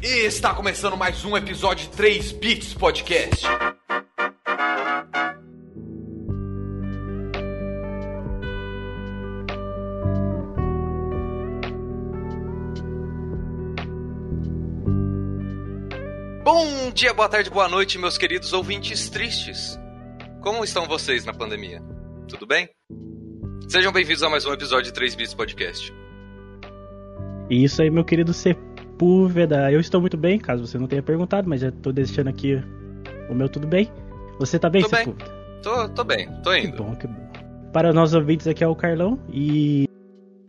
E está começando mais um episódio de 3 Bits Podcast. Bom dia, boa tarde, boa noite, meus queridos ouvintes tristes. Como estão vocês na pandemia? Tudo bem? Sejam bem-vindos a mais um episódio de 3 Bits Podcast. E isso aí, meu querido Sepúlveda. Eu estou muito bem, caso você não tenha perguntado, mas já estou deixando aqui o meu tudo bem. Você tá bem, Tô bem. Sepúlveda? Tô, tô bem, tô Que indo. bom, que bom. Para nós ouvintes, aqui é o Carlão e,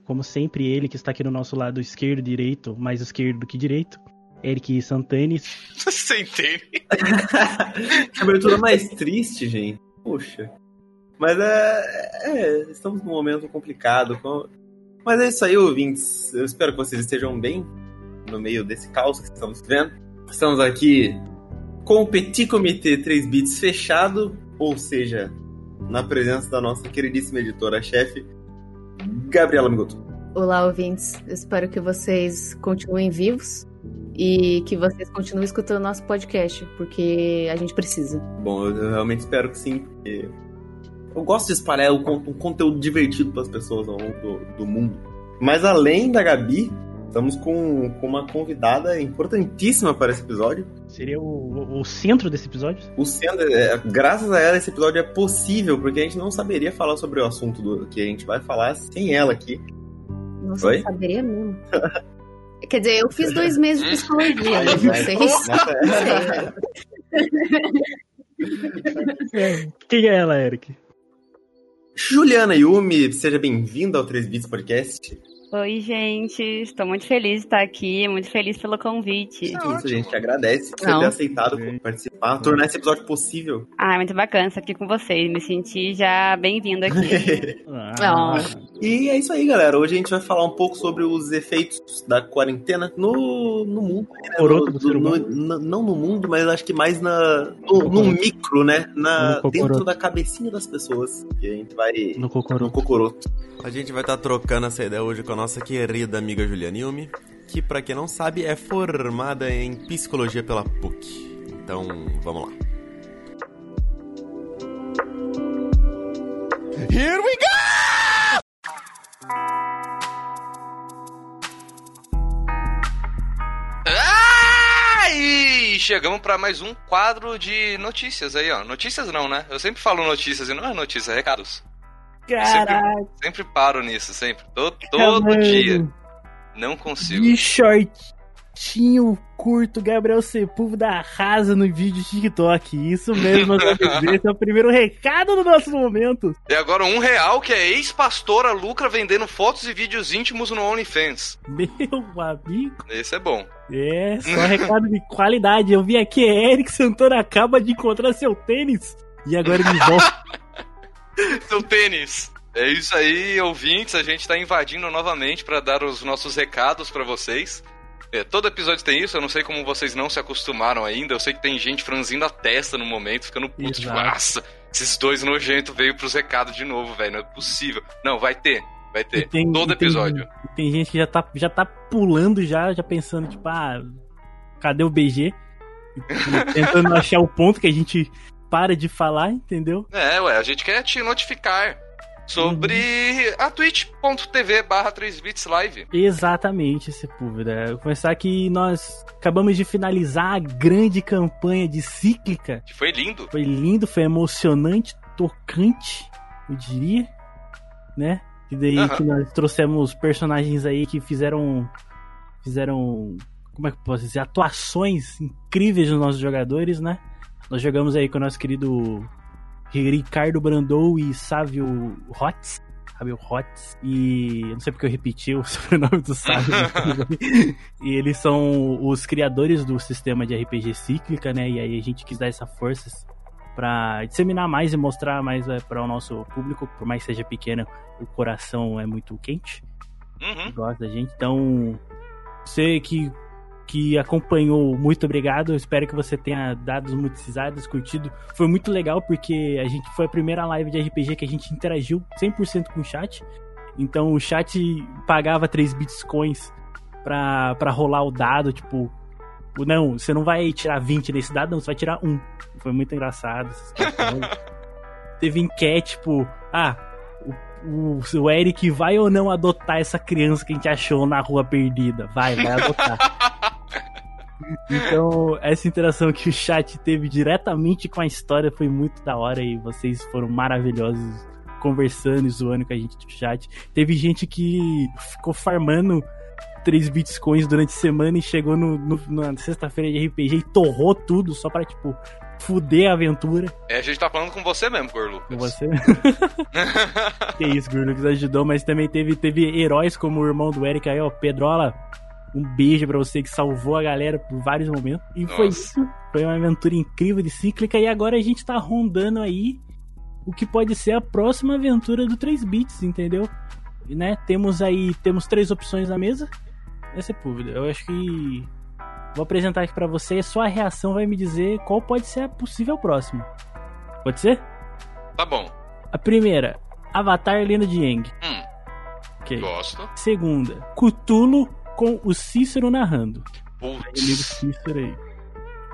como sempre, ele que está aqui no nosso lado esquerdo, direito, mais esquerdo do que direito, Eric Santanes. Entende? Que abertura mais triste, gente. Poxa. Mas é, é, Estamos num momento complicado. com- Mas é isso aí, ouvintes. Eu espero que vocês estejam bem no meio desse caos que estamos vendo. Estamos aqui com o Petit Comitê 3 Bits fechado, ou seja, na presença da nossa queridíssima editora-chefe, Gabriela Migoto. Olá, ouvintes. Espero que vocês continuem vivos e que vocês continuem escutando nosso podcast, porque a gente precisa. Bom, eu realmente espero que sim, porque eu gosto de espalhar um conteúdo divertido para as pessoas ao longo do, do mundo. Mas além da Gabi, estamos com, com uma convidada importantíssima para esse episódio. Seria o, o- o centro desse episódio? O sendo, é, graças a ela, esse episódio é possível, porque a gente não saberia falar sobre o assunto do, que a gente vai falar sem ela aqui. Nossa, Oi? eu saberia mesmo. Quer dizer, eu fiz dois meses de psicologia, né? Vocês. Nossa, Quem é ela, Eric? Juliana Yumi, seja bem-vinda ao 3 Bits Podcast. Oi, gente. Estou muito feliz de estar aqui, muito feliz pelo convite. Isso, a gente agradece por você Não. ter aceitado Sim. participar, tornar esse episódio possível. Ah, é muito bacana estar aqui com vocês. Me senti já bem-vindo aqui. Ah, E é isso aí, galera. Hoje a gente vai falar um pouco sobre os efeitos da quarentena no, no mundo. né? Coroto No- do no- no- não no mundo, mas acho que mais na, no, no micro, né? Na, No cocoroto. dentro da cabecinha das pessoas. Que a gente vai no no Cocoro. cocoroto. A gente vai estar trocando essa ideia hoje com a nossa querida amiga Juliana Yumi, que pra quem não sabe é formada em psicologia pela PUC. Então, vamos lá. Here we go! Ah, e chegamos pra mais um quadro de notícias aí, ó. Notícias não, né? Eu sempre falo notícias e não é notícia, é recados. Caralho, Sempre paro nisso, sempre. To- todo mano. dia. Não consigo. De shortinho curto, Gabriel Sepúlveda arrasa no vídeo TikTok. Isso mesmo, meus amigos. Esse é o primeiro recado do nosso momento. E agora um real que é ex-pastora lucra vendendo fotos e vídeos íntimos no OnlyFans. Meu amigo. Esse é bom. É, só recado de qualidade. Eu vi aqui, Eric Santana acaba de encontrar seu tênis. E agora ele volta. Seu tênis. É isso aí, ouvintes. A gente tá invadindo novamente pra dar os nossos recados pra vocês. É, todo episódio tem isso, eu não sei como vocês não se acostumaram ainda. Eu sei que tem gente franzindo a testa no momento, ficando puto, tipo, Exato. nossa, esses dois nojentos veio pros recados de novo, velho. Não é possível. Não, vai ter, vai ter. tem- todo tem- episódio. e Tem gente que já tá, já tá pulando já, já pensando, tipo, ah, cadê o BG? E tentando achar o ponto que a gente para de falar, entendeu? É, ué, a gente quer te notificar sobre a twitch.tv barra 3bits live. Exatamente, Sepúlveda. Começar que nós acabamos de finalizar a grande campanha de Cíclica. Que foi lindo. Foi lindo, foi emocionante, tocante, eu diria, né? E daí Aham. que nós trouxemos personagens aí que fizeram fizeram como é que eu posso dizer, atuações incríveis nos nossos jogadores, né? Nós jogamos aí com o nosso querido Ricardo Brandou e Sávio Hotz. Sávio Hotz. E eu não sei porque eu repeti o sobrenome do Sávio. e eles são os criadores do sistema de RPG cíclica, né? E aí a gente quis dar essa força pra disseminar mais e mostrar mais para o nosso público, por mais que seja pequeno, o coração é muito quente Uhum. gosta da gente. Então, você que, que acompanhou, muito obrigado. Eu espero que você tenha dado muitas risadas, curtido. Foi muito legal porque a gente foi a primeira live de RPG que a gente interagiu 100% com o chat. Então, o chat pagava 3 bitcoins pra, pra rolar o dado, tipo, não, você não vai tirar 20 nesse dado, não, você vai tirar um. Foi muito engraçado. Teve enquete, tipo, ah, o, o, o Eric vai ou não adotar essa criança que a gente achou na rua perdida? Vai, vai adotar. Então, essa interação que o chat teve diretamente com a história foi muito da hora e vocês foram maravilhosos conversando e zoando com a gente no chat. Teve gente que ficou farmando 3 bitcoins durante a semana e chegou no, no- na sexta-feira de RPG e torrou tudo só pra, tipo, fuder a aventura É, a gente tá falando com você mesmo, Gorlu. com você. que isso, Gurlux ajudou, mas também teve, teve heróis como o irmão do Eric aí, ó, Pedrola. Um beijo pra você que salvou a galera por vários momentos. E foi Nossa. isso. Foi uma aventura incrível de cíclica. E agora a gente tá rondando aí o que pode ser a próxima aventura do 3 bits, entendeu? E, né, temos aí, temos três opções na mesa. Essa é pública. Eu acho que vou apresentar aqui pra você e a sua reação vai me dizer qual pode ser a possível próxima. Pode ser? Tá bom. A primeira, Avatar Lenda de Aang. Hum, Ok. gosto. Segunda, Cthulhu com o Cícero narrando. Putz. Cícero aí.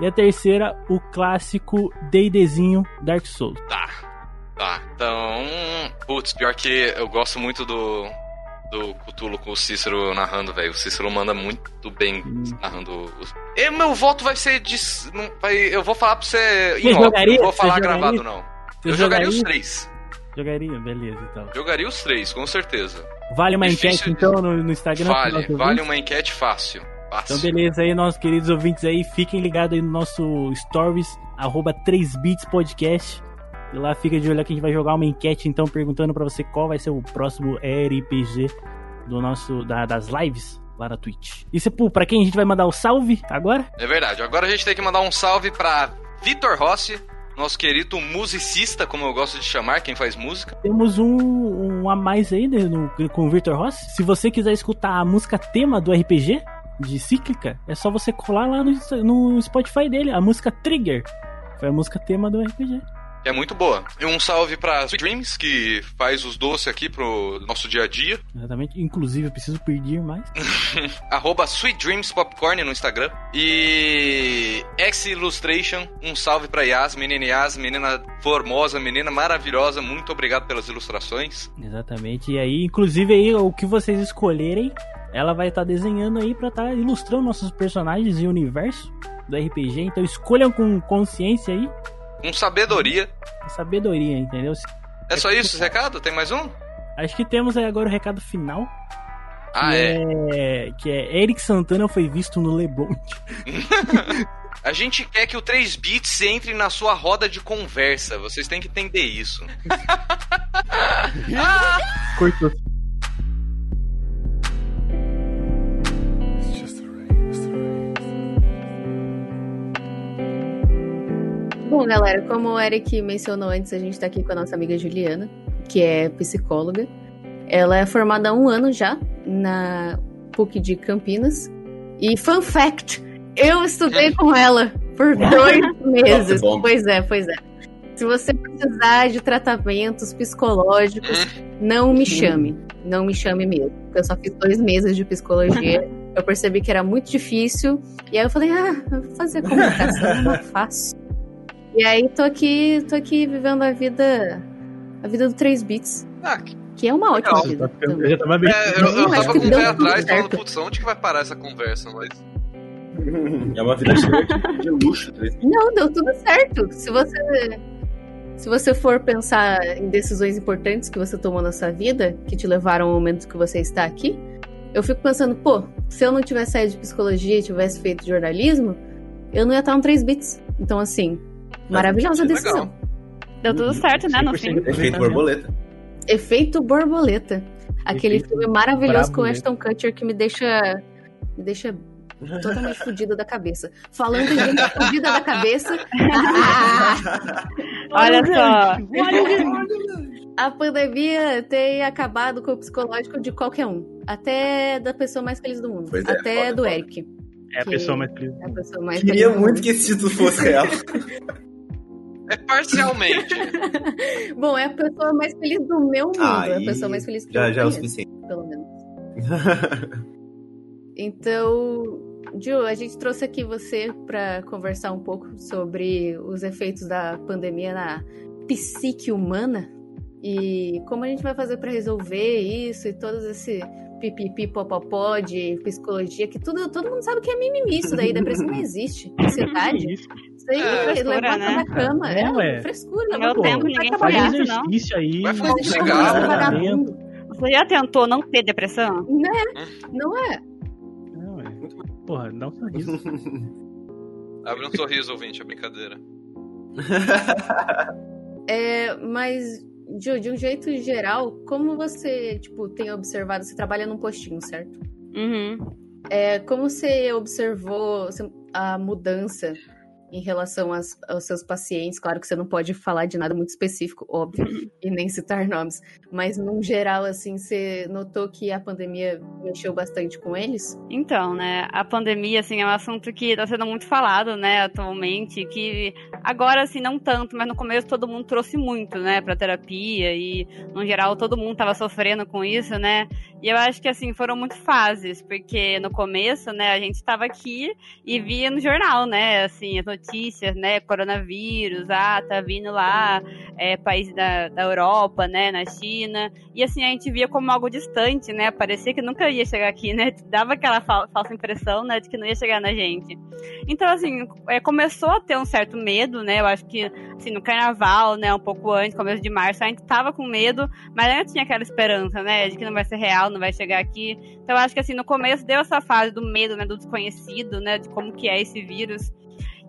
E a terceira, o clássico D&Dzinho Dark Souls. Tá. Tá. Então. Putz, pior que eu gosto muito do. Do Cthulhu com o Cícero narrando, velho. O Cícero manda muito bem Hum. narrando os. E meu voto vai ser de. vai- eu vou falar pra você. Em jogaria? Não vou falar gravado, não. Você eu jogaria os jogaria? três. Jogaria? Beleza, então. Jogaria os três, com certeza. Vale uma Difícil enquete, de- então, no, no Instagram? Vale, vale uma enquete fácil. Então, Fácil. beleza aí, nossos queridos ouvintes aí. Fiquem ligados aí no nosso stories, arroba 3bits podcast. E lá fica de olho que a gente vai jogar uma enquete, então, perguntando pra você qual vai ser o próximo RPG do nosso, da- das lives lá na Twitch. E, Sepul, pra quem a gente vai mandar o salve agora? É verdade. Agora a gente tem que mandar um salve pra Vitor Rossi, nosso querido musicista, como eu gosto de chamar, quem faz música. Temos um, um a mais aí né, no- com o Victor Ross. Se você quiser escutar a música tema do RPG de Cíclica, é só você colar lá no, no Spotify dele, a música Trigger. Foi a música tema do RPG. É muito boa. E um salve pra Sweet Dreams, que faz os doces aqui pro nosso dia a dia. Exatamente. Inclusive, eu preciso pedir mais. Arroba Sweet Dreams Popcorn no Instagram. E X Illustration, um salve pra Yas, menina Yas, menina formosa, menina maravilhosa. Muito obrigado pelas ilustrações. Exatamente. E aí, inclusive, aí, o que vocês escolherem, ela vai estar desenhando aí pra estar ilustrando nossos personagens e o universo do RPG. Então escolham com consciência aí, Com sabedoria. com sabedoria, entendeu? É só isso, esse recado? Tem mais um? Acho que temos aí agora o recado final. Ah, que é. é. Que é Eric Santana foi visto no Leblon. A gente quer que o 3 bits entre na sua roda de conversa. Vocês têm que entender isso. Cortou. Bom, galera, como o Eric mencionou antes, a gente tá aqui com a nossa amiga Juliana, que é psicóloga. Ela é formada há um ano já na PUC de Campinas. E fun fact, eu estudei com ela por dois meses. bom. Pois é, pois é. Se você precisar de tratamentos psicológicos, não me chame. Não me chame mesmo. Eu só fiz dois meses de psicologia. Eu percebi que era muito difícil. E aí eu falei, ah, fazer comunicação, é mais fácil. E aí tô aqui, tô aqui vivendo a vida. A vida do 3 bits. Ah, Que é uma ótima Legal. vida. Eu já tava bem. É, eu, eu Mas tava com o deu pé tudo atrás falando, certo. putz, onde que vai parar essa conversa? Mas. É uma vida cheia de, luxo. Não, deu tudo certo. Se você. Se você for pensar em decisões importantes que você tomou na sua vida, que te levaram ao momento que você está aqui, eu fico pensando, pô, se eu não tivesse saído de psicologia e tivesse feito jornalismo, eu não ia estar um 3 bits. Então, assim, maravilhosa legal. decisão. Deu tudo certo, né, no fim. 100% Efeito borboleta. Efeito borboleta. Aquele Efeito filme maravilhoso com Braboleta. Ashton Kutcher que me deixa. me deixa totalmente fodida da cabeça. Falando em gente fodida da cabeça. Olha só. A pandemia tem acabado com o psicológico de qualquer um. Até da pessoa mais feliz do mundo. Pois é, Até foda, do foda. Eric. É a que- pessoa mais feliz. É a pessoa mais Queria muito que esse título fosse real. É parcialmente. Bom, é a pessoa mais feliz do meu mundo. é a Aí, pessoa mais feliz que já, eu já é o suficiente. pelo menos. Então, Ju, a gente trouxe aqui você para conversar um pouco sobre os efeitos da pandemia na psique humana e como a gente vai fazer para resolver isso e todos esse pipipi popopó de psicologia, que tudo, todo mundo sabe que é mimimi isso daí, depressão não existe, ansiedade. Isso. Isso aí É, frescura, levanta né? da cama, é, É, ué. frescura. Não meu pô, tempo, ninguém trabalhar. não. aí. Vai Faz fumar um isso, cigarro. vagabundo. Você já tentou não ter depressão? Não é? Não, é. Porra, dá um sorriso. Abre um sorriso, ouvinte, é brincadeira. É, mas, Ju, de um jeito geral, como você, tipo, tem observado, você trabalha num postinho, certo? Uhum. É, como você observou a mudança em relação às- aos seus pacientes? Claro que você não pode falar de nada muito específico, óbvio, e nem citar nomes, mas num geral, assim, você notou que a pandemia mexeu bastante com eles? Então, né, a pandemia, assim, é um assunto que tá sendo muito falado, né, atualmente, que agora, assim, não tanto, mas no começo todo mundo trouxe muito, né, pra terapia e, no geral, todo mundo tava sofrendo com isso, né, e eu acho que, assim, foram muito fases, porque no começo, né, a gente tava aqui e via no jornal, né, assim, as notícias, né, coronavírus, ah, tá vindo lá, é, país da, da Europa, né, na China, e assim, a gente via como algo distante, né, parecia que nunca ia chegar aqui, né, dava aquela fal- falsa impressão, né, de que não ia chegar na gente. Então, assim, é, começou a ter um certo medo, né, eu acho que, assim, no carnaval, né, um pouco antes, começo de março, a gente tava com medo, mas ainda tinha aquela esperança, né, de que não vai ser real, não vai chegar aqui. Então, eu acho que, assim, no começo deu essa fase do medo, né, do desconhecido, né, de como que é esse vírus.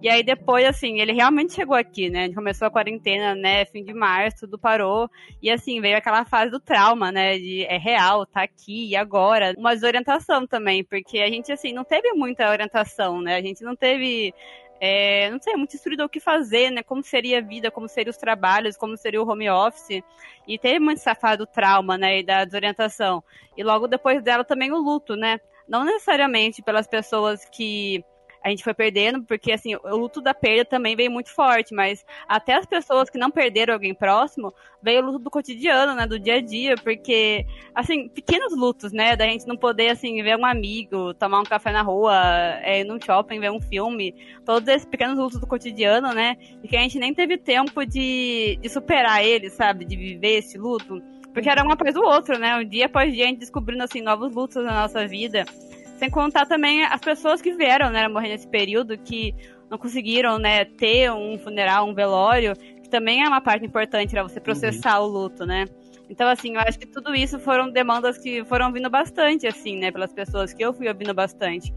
E aí depois, assim, ele realmente chegou aqui, né? Começou a quarentena, né? Fim de março, tudo parou. E assim, veio aquela fase do trauma, né? De é real, tá aqui e agora. Uma desorientação também, porque a gente, assim, não teve muita orientação, né? A gente não teve. é, não sei, muito instruído o que fazer, né? Como seria a vida, como seriam os trabalhos, como seria o home office. E teve muito essa fase do trauma, né? E da desorientação. E logo depois dela também o luto, né? Não necessariamente pelas pessoas que a gente foi perdendo, porque assim, o luto da perda também veio muito forte, mas até as pessoas que não perderam alguém próximo, veio o luto do cotidiano, né, do dia a dia, porque assim, pequenos lutos, né, da gente não poder assim ver um amigo, tomar um café na rua, é, ir num shopping, ver um filme, todos esses pequenos lutos do cotidiano, né, e que a gente nem teve tempo de, de superar eles, sabe, de viver esse luto, porque era um após o outro, né, um dia após dia a gente descobrindo assim novos lutos na nossa vida. Sem contar também as pessoas que vieram, né, morrer nesse período, que não conseguiram, né, ter um funeral, um velório, que também é uma parte importante para você processar o luto, né. Então, assim, eu acho que tudo isso foram demandas que foram vindo bastante, assim, né, pelas pessoas que eu fui ouvindo bastante.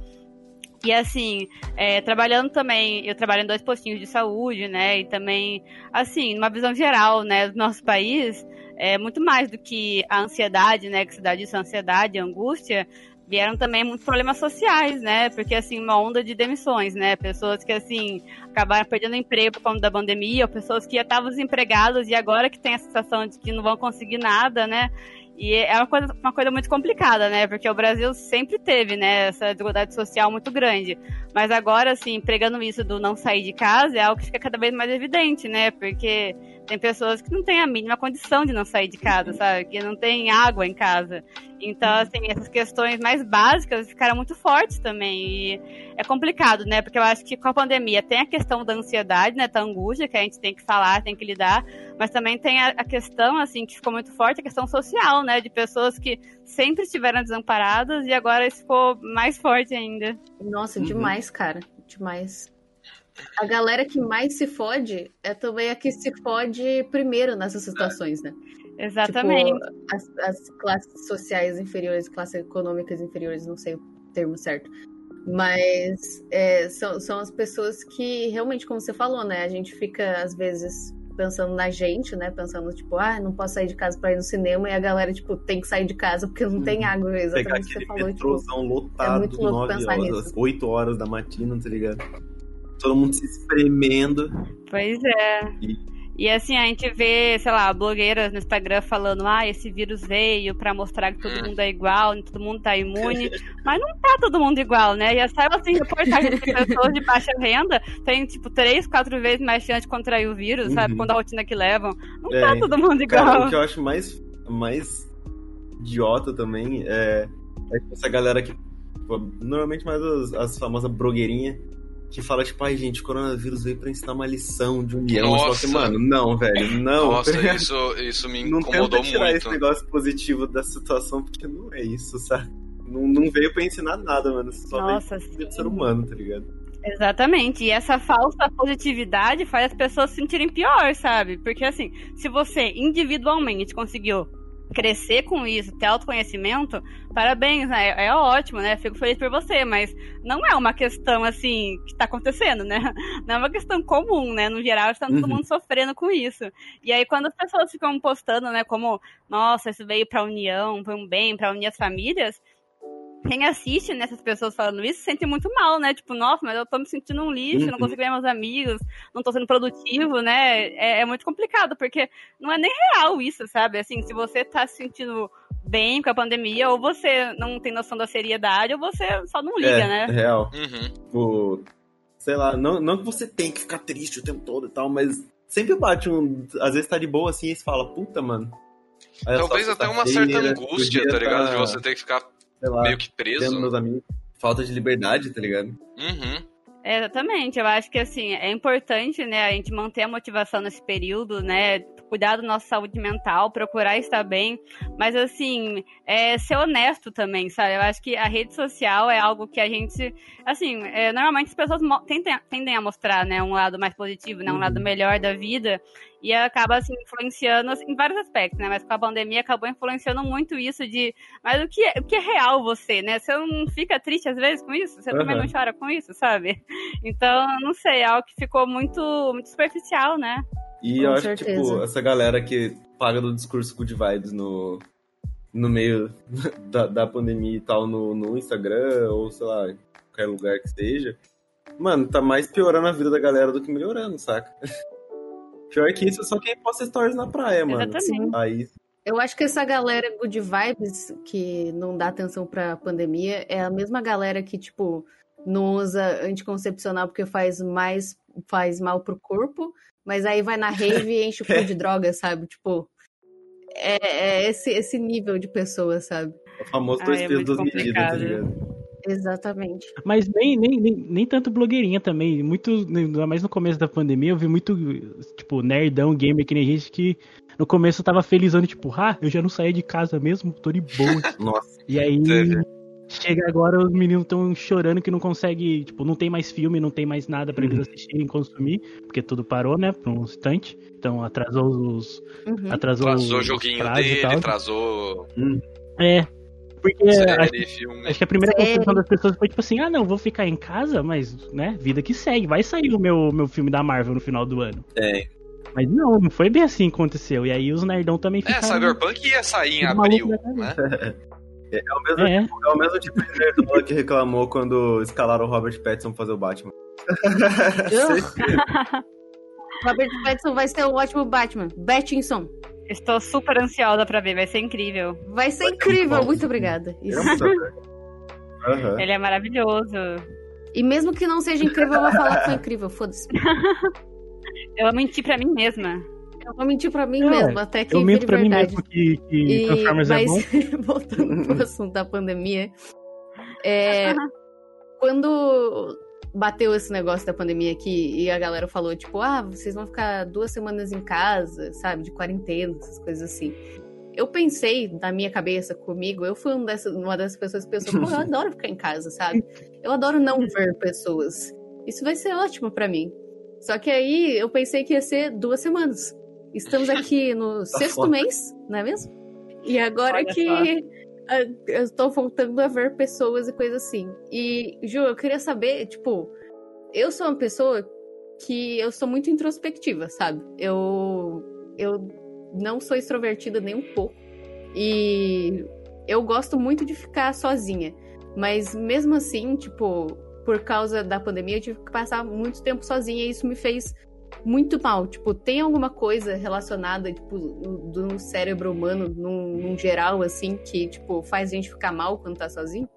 E assim, é, trabalhando também, eu trabalho em dois postinhos de saúde, né? E também, assim, numa visão geral, né, do nosso país, é muito mais do que a ansiedade, né? Que se dá disso, a ansiedade, a angústia, vieram também muitos problemas sociais, né? Porque, assim, uma onda de demissões, né? Pessoas que, assim, acabaram perdendo emprego por conta da pandemia, ou pessoas que já estavam desempregadas e agora que tem a sensação de que não vão conseguir nada, né? E é uma coisa, uma coisa muito complicada, né? Porque o Brasil sempre teve, né, essa desigualdade social muito grande. Mas agora, assim, pregando isso do não sair de casa é algo que fica cada vez mais evidente, né? Porque tem pessoas que não têm a mínima condição de não sair de casa, sabe? Que não tem água em casa. Então, assim, essas questões mais básicas ficaram muito fortes também. E é complicado, né? Porque eu acho que com a pandemia tem a questão da ansiedade, né? Da angústia que a gente tem que falar, tem que lidar. Mas também tem a, a questão, assim, que ficou muito forte, a questão social, né? De pessoas que sempre estiveram desamparadas e agora isso ficou mais forte ainda. Nossa, Uhum. demais, cara. Demais. A galera que mais se fode é também a que se fode primeiro nessas situações, né? Exatamente. Tipo, as, as classes sociais inferiores, classes econômicas inferiores, não sei o termo certo. Mas é, são, são as pessoas que realmente, como você falou, né? A gente fica, às vezes, pensando na gente, né? Pensando, tipo, ah, não posso sair de casa pra ir no cinema, e a galera, tipo, tem que sair de casa porque não tem água. Pegar Exatamente o que você aquele falou, tipo. lotado, é muito louco 9 pensar horas, nisso. 8 horas da matina, tá ligado? Todo mundo se espremendo. Pois é. E- E assim, a gente vê, sei lá, blogueiras no Instagram falando, ah, esse vírus veio pra mostrar que todo mundo é igual, todo mundo tá imune. Mas não tá todo mundo igual, né? Já saiu assim, reportagem de pessoas de baixa renda tem, tipo, três, quatro vezes mais chance de contrair o vírus, sabe? Uhum. Quando a rotina que levam. Não É, tá todo mundo igual. Cara, o que eu acho mais, mais idiota também é, é essa galera que Tipo, normalmente mais as, as famosas blogueirinhas que fala, tipo, ai, gente, o coronavírus veio pra ensinar uma lição de união. Só Nossa. que, mano, não, velho, não. Nossa, isso, isso me não incomodou tenta tirar muito. esse negócio positivo da situação, porque não é isso, sabe? Não, não veio pra ensinar nada, mano. Só Nossa, veio pra sim. ser humano, tá ligado? Exatamente. E essa falsa positividade faz as pessoas se sentirem pior, sabe? Porque assim, se você individualmente conseguiu crescer com isso, ter autoconhecimento, parabéns, né? É, é ótimo, né? Fico feliz por você, mas não é uma questão assim que tá acontecendo, né? Não é uma questão comum, né? No geral, está todo Uhum. mundo sofrendo com isso. E aí, quando as pessoas ficam postando, né, como, nossa, isso veio pra união, foi um bem, pra unir as famílias, quem assiste nessas pessoas falando isso se sente muito mal, né? Tipo, nossa, mas eu tô me sentindo um lixo, não Uhum. consigo ver meus amigos, não tô sendo produtivo, né? É, é muito complicado, porque não é nem real isso, sabe? Assim, se você tá se sentindo bem com a pandemia, ou você não tem noção da seriedade, ou você só não liga, é, né? real. Uhum. Tipo, sei lá, não, não que você tem que ficar triste o tempo todo e tal, mas sempre bate um. Às vezes tá de boa assim e você fala, puta, mano. É Talvez até uma certa sexta-feira, angústia, tá ligado? tá, De você ter que ficar sei lá, meio que preso. meus amigos. Falta de liberdade, tá ligado? Uhum. É, Exatamente, eu acho que assim, é importante, né, a gente manter a motivação nesse período, né, cuidar da nossa saúde mental, procurar estar bem, mas assim, é ser honesto também, sabe? Eu acho que a rede social é algo que a gente, assim, é, normalmente as pessoas tendem, tendem a mostrar, né, um lado mais positivo, né, um Uhum. lado melhor da vida, e acaba, assim, influenciando assim, em vários aspectos, né, mas com a pandemia acabou influenciando muito isso de, mas o que é, o que é real você, né? Você não fica triste às vezes com isso? Você também Aham. não chora com isso, sabe? Então, não sei, é algo que ficou muito, muito superficial, né? E Com eu acho certeza. que, tipo, essa galera que paga do discurso good vibes no, no meio da, da pandemia e tal, no, no Instagram, ou sei lá, em qualquer lugar que seja, mano, tá mais piorando a vida da galera do que melhorando, saca? Pior que isso, é só quem posta stories na praia, mano. Exatamente. Aí, Eu acho que essa galera good vibes que não dá atenção pra pandemia é a mesma galera que, tipo, não usa anticoncepcional porque faz mais faz mal pro corpo, mas aí vai na rave e enche o cu de droga, sabe? Tipo, é, é esse, esse nível de pessoa, sabe? o famoso dois é pesos, duas medidas, tá ligado? Exatamente. Mas nem, nem, nem, nem tanto blogueirinha também. Muito, ainda mais no começo da pandemia, eu vi muito, tipo, nerdão, gamer, que nem gente que no começo tava felizando, tipo, ah, eu já não saía de casa mesmo, tô de boa. Nossa, e aí, Teve. Chega agora, os meninos tão chorando que não consegue, tipo, não tem mais filme, não tem mais nada pra eles Uhum. assistirem, consumir, porque tudo parou, né, por um instante. Então atrasou os. Uhum. Atrasou, Trazou o joguinho e dele, tal. trazou É. Porque acho, série, filme. acho que a primeira construção das pessoas foi tipo assim, ah não, vou ficar em casa, mas, né, vida que segue. Vai sair o meu, meu filme da Marvel no final do ano. é. Mas não, não foi bem assim que aconteceu. E aí os nerdão também É, ficaram... Cyberpunk ia sair em abril, né? É o mesmo, É, é o mesmo tipo de nerdola que reclamou quando escalaram o Robert Pattinson pra fazer o Batman. Robert Pattinson vai ser um ótimo Batman. Pattinson. Estou super ansiosa pra ver, vai ser incrível. Vai ser Vai ser incrível. bom. Muito obrigada. Ele Isso. é um Aham. Ele é maravilhoso. E mesmo que não seja incrível, eu vou falar que foi incrível. Foda-se. Eu vou mentir pra mim mesma. Eu vou mentir pra mim É, mesmo, até que eu minto pra mim verdade. mesmo que, que E, Transformers é bom. mas, voltando pro assunto da pandemia, é, quando bateu esse negócio da pandemia aqui e a galera falou, tipo, ah, vocês vão ficar duas semanas em casa, sabe, de quarentena, essas coisas assim. Eu pensei na minha cabeça, comigo, eu fui uma dessas, uma dessas pessoas que pensou, pô, eu adoro ficar em casa, sabe? Eu adoro não ver pessoas. Isso vai ser ótimo pra mim. Só que aí eu pensei que ia ser duas semanas. Estamos aqui no sexto foda. mês, não é mesmo? E agora Olha que só. eu tô voltando a ver pessoas e coisas assim. E, Ju, eu queria saber, tipo, eu sou uma pessoa que eu sou muito introspectiva, sabe? Eu, eu não sou extrovertida nem um pouco. E eu gosto muito de ficar sozinha. Mas mesmo assim, tipo, por causa da pandemia, eu tive que passar muito tempo sozinha e isso me fez muito mal. Tipo, tem alguma coisa relacionada, tipo, do cérebro humano, num, num geral, assim, que, tipo, faz a gente ficar mal quando tá sozinho?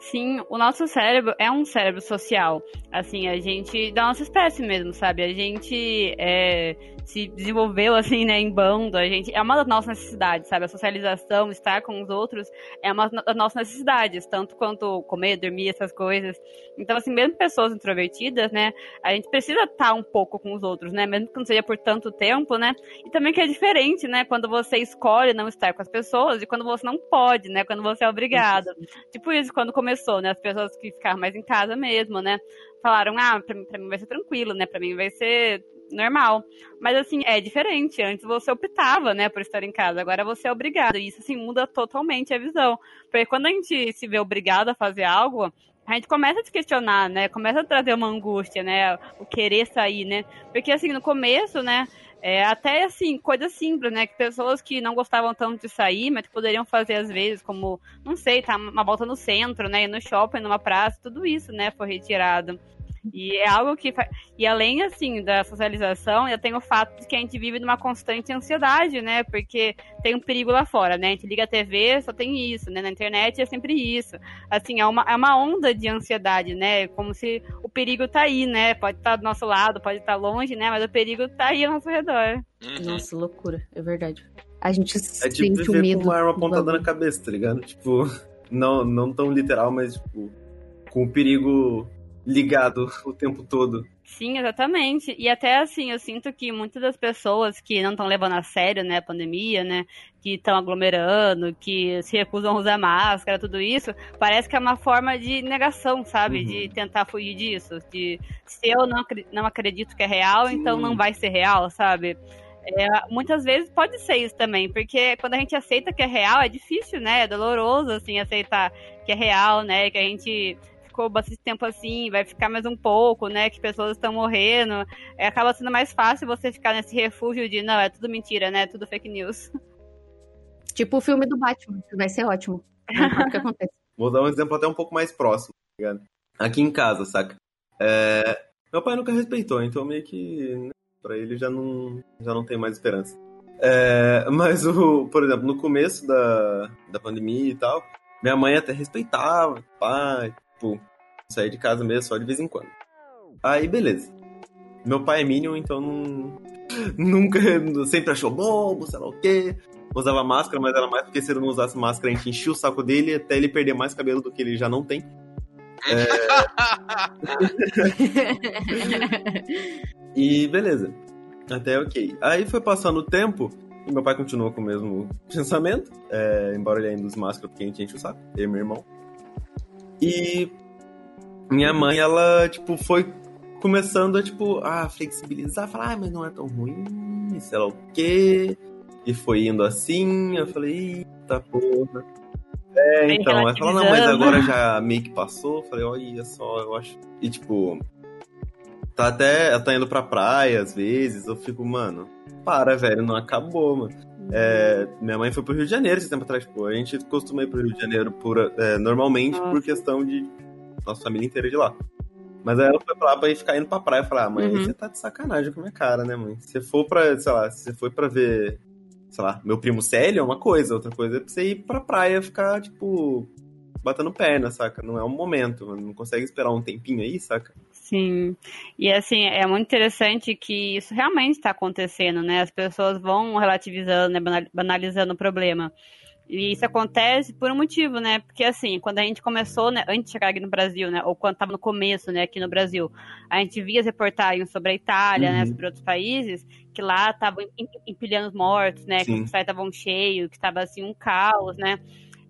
Sim, o nosso cérebro é um cérebro social. Assim, a gente, da nossa espécie mesmo, sabe? A gente é, se desenvolveu, assim, né, em bando. A gente, é uma das nossas necessidades, sabe? A socialização, estar com os outros, é uma das nossas necessidades, tanto quanto comer, dormir, essas coisas. Então, assim, mesmo pessoas introvertidas, né, a gente precisa estar um pouco com os outros, né? Mesmo que não seja por tanto tempo, né? E também que é diferente, né? Quando você escolhe não estar com as pessoas e quando você não pode, né? Quando você é obrigado. Tipo isso, quando começou, né? As pessoas que ficaram mais em casa mesmo, né? Falaram, ah, pra, pra mim vai ser tranquilo, né? Pra mim vai ser normal. Mas assim, é diferente. Antes você optava, né, por estar em casa. Agora você é obrigado. E isso assim muda totalmente a visão. Porque quando a gente se vê obrigado a fazer algo, a gente começa a se questionar, né? Começa a trazer uma angústia, né? O querer sair, né? Porque assim, no começo, né? É, até assim, coisas simples, né? Que pessoas que não gostavam tanto de sair, mas que poderiam fazer às vezes, como, não sei, tá uma volta no centro, né? Ir no shopping, numa praça, tudo isso, né? Foi retirado. E é algo que. fa- E além, assim, da socialização, eu tenho o fato de que a gente vive numa constante ansiedade, né? Porque tem um perigo lá fora, né? A gente liga a TV, só tem isso, né? Na internet é sempre isso. Assim, é uma, é uma onda de ansiedade, né? Como se o perigo tá aí, né? Pode estar do nosso lado, pode estar longe, né? Mas o perigo tá aí ao nosso redor. Uhum. Nossa, loucura, é verdade. A gente É sente tipo o viver medo. com uma arma apontada na cabeça, tá ligado? Tipo, não, não tão literal, mas tipo, com o perigo ligado o tempo todo. Sim, exatamente. E até assim, eu sinto que muitas das pessoas que não estão levando a sério, né, a pandemia, né, que estão aglomerando, que se recusam a usar máscara, tudo isso, parece que é uma forma de negação, sabe? Uhum. De tentar fugir disso. De se eu não, não acredito que é real, Sim. então não vai ser real, sabe? É, muitas vezes pode ser isso também, porque quando a gente aceita que é real, é difícil, né? É doloroso, assim, aceitar que é real, né? Que a gente ficou bastante tempo assim, vai ficar mais um pouco, né? Que pessoas estão morrendo. É, acaba sendo mais fácil você ficar nesse refúgio de, não, é tudo mentira, né? Tudo fake news. Tipo o filme do Batman, que vai ser ótimo. Importa o que acontece. Vou dar um exemplo até um pouco mais próximo, tá ligado? Aqui em casa, saca? É, Meu pai nunca respeitou, então meio que né, pra ele já não, já não tem mais esperança. É, Mas, o, por exemplo, no começo da, da pandemia e tal, minha mãe até respeitava, pai, tipo, sair de casa mesmo só de vez em quando. Aí, beleza. Meu pai é Minion, então não, nunca, sempre achou bobo, sei lá o quê. Usava máscara, mas era mais porque se ele não usasse máscara, a gente enchia o saco dele até ele perder mais cabelo do que ele já não tem. E beleza. Até ok. Aí foi passando o tempo e meu pai continuou com o mesmo pensamento, é, embora ele ainda use máscara porque a gente enche o saco, eu e meu irmão. E minha mãe, ela, tipo, foi começando a, tipo, a flexibilizar, falar, ah, mas não é tão ruim, sei lá o quê. E foi indo assim, eu falei, eita porra. É, Bem então, ela falou, não, mas agora já meio que passou. Eu falei, olha só, eu acho. E tipo, tá até. Ela tá indo pra praia às vezes, eu fico, mano, para, velho, não acabou, mano. É, minha mãe foi pro Rio de Janeiro esse tempo atrás, tipo, a gente costuma ir pro Rio de Janeiro por, é, normalmente Nossa. por questão de nossa família inteira de lá. Mas aí ela foi pra lá pra ir ficar indo pra praia. Eu falei, ah, mãe, Uhum. você tá de sacanagem com a minha cara, né, mãe? Se for pra, sei lá, se você foi pra ver, sei lá, meu primo Célio é uma coisa, outra coisa é pra você ir pra praia ficar, tipo, batendo perna, saca? Não é um momento, mano. não consegue esperar um tempinho aí, saca? Sim. E assim, é muito interessante que isso realmente está acontecendo, né? As pessoas vão relativizando, né? banal- banalizando o problema. E isso acontece por um motivo, né? Porque assim, quando a gente começou, né, antes de chegar aqui no Brasil, né, ou quando estava no começo, né, aqui no Brasil, a gente via as reportagens sobre a Itália, né, Uhum. sobre outros países, que lá estavam em- empilhando os mortos, né, que Sim. os hospitais estavam cheios, que estava assim um caos, né?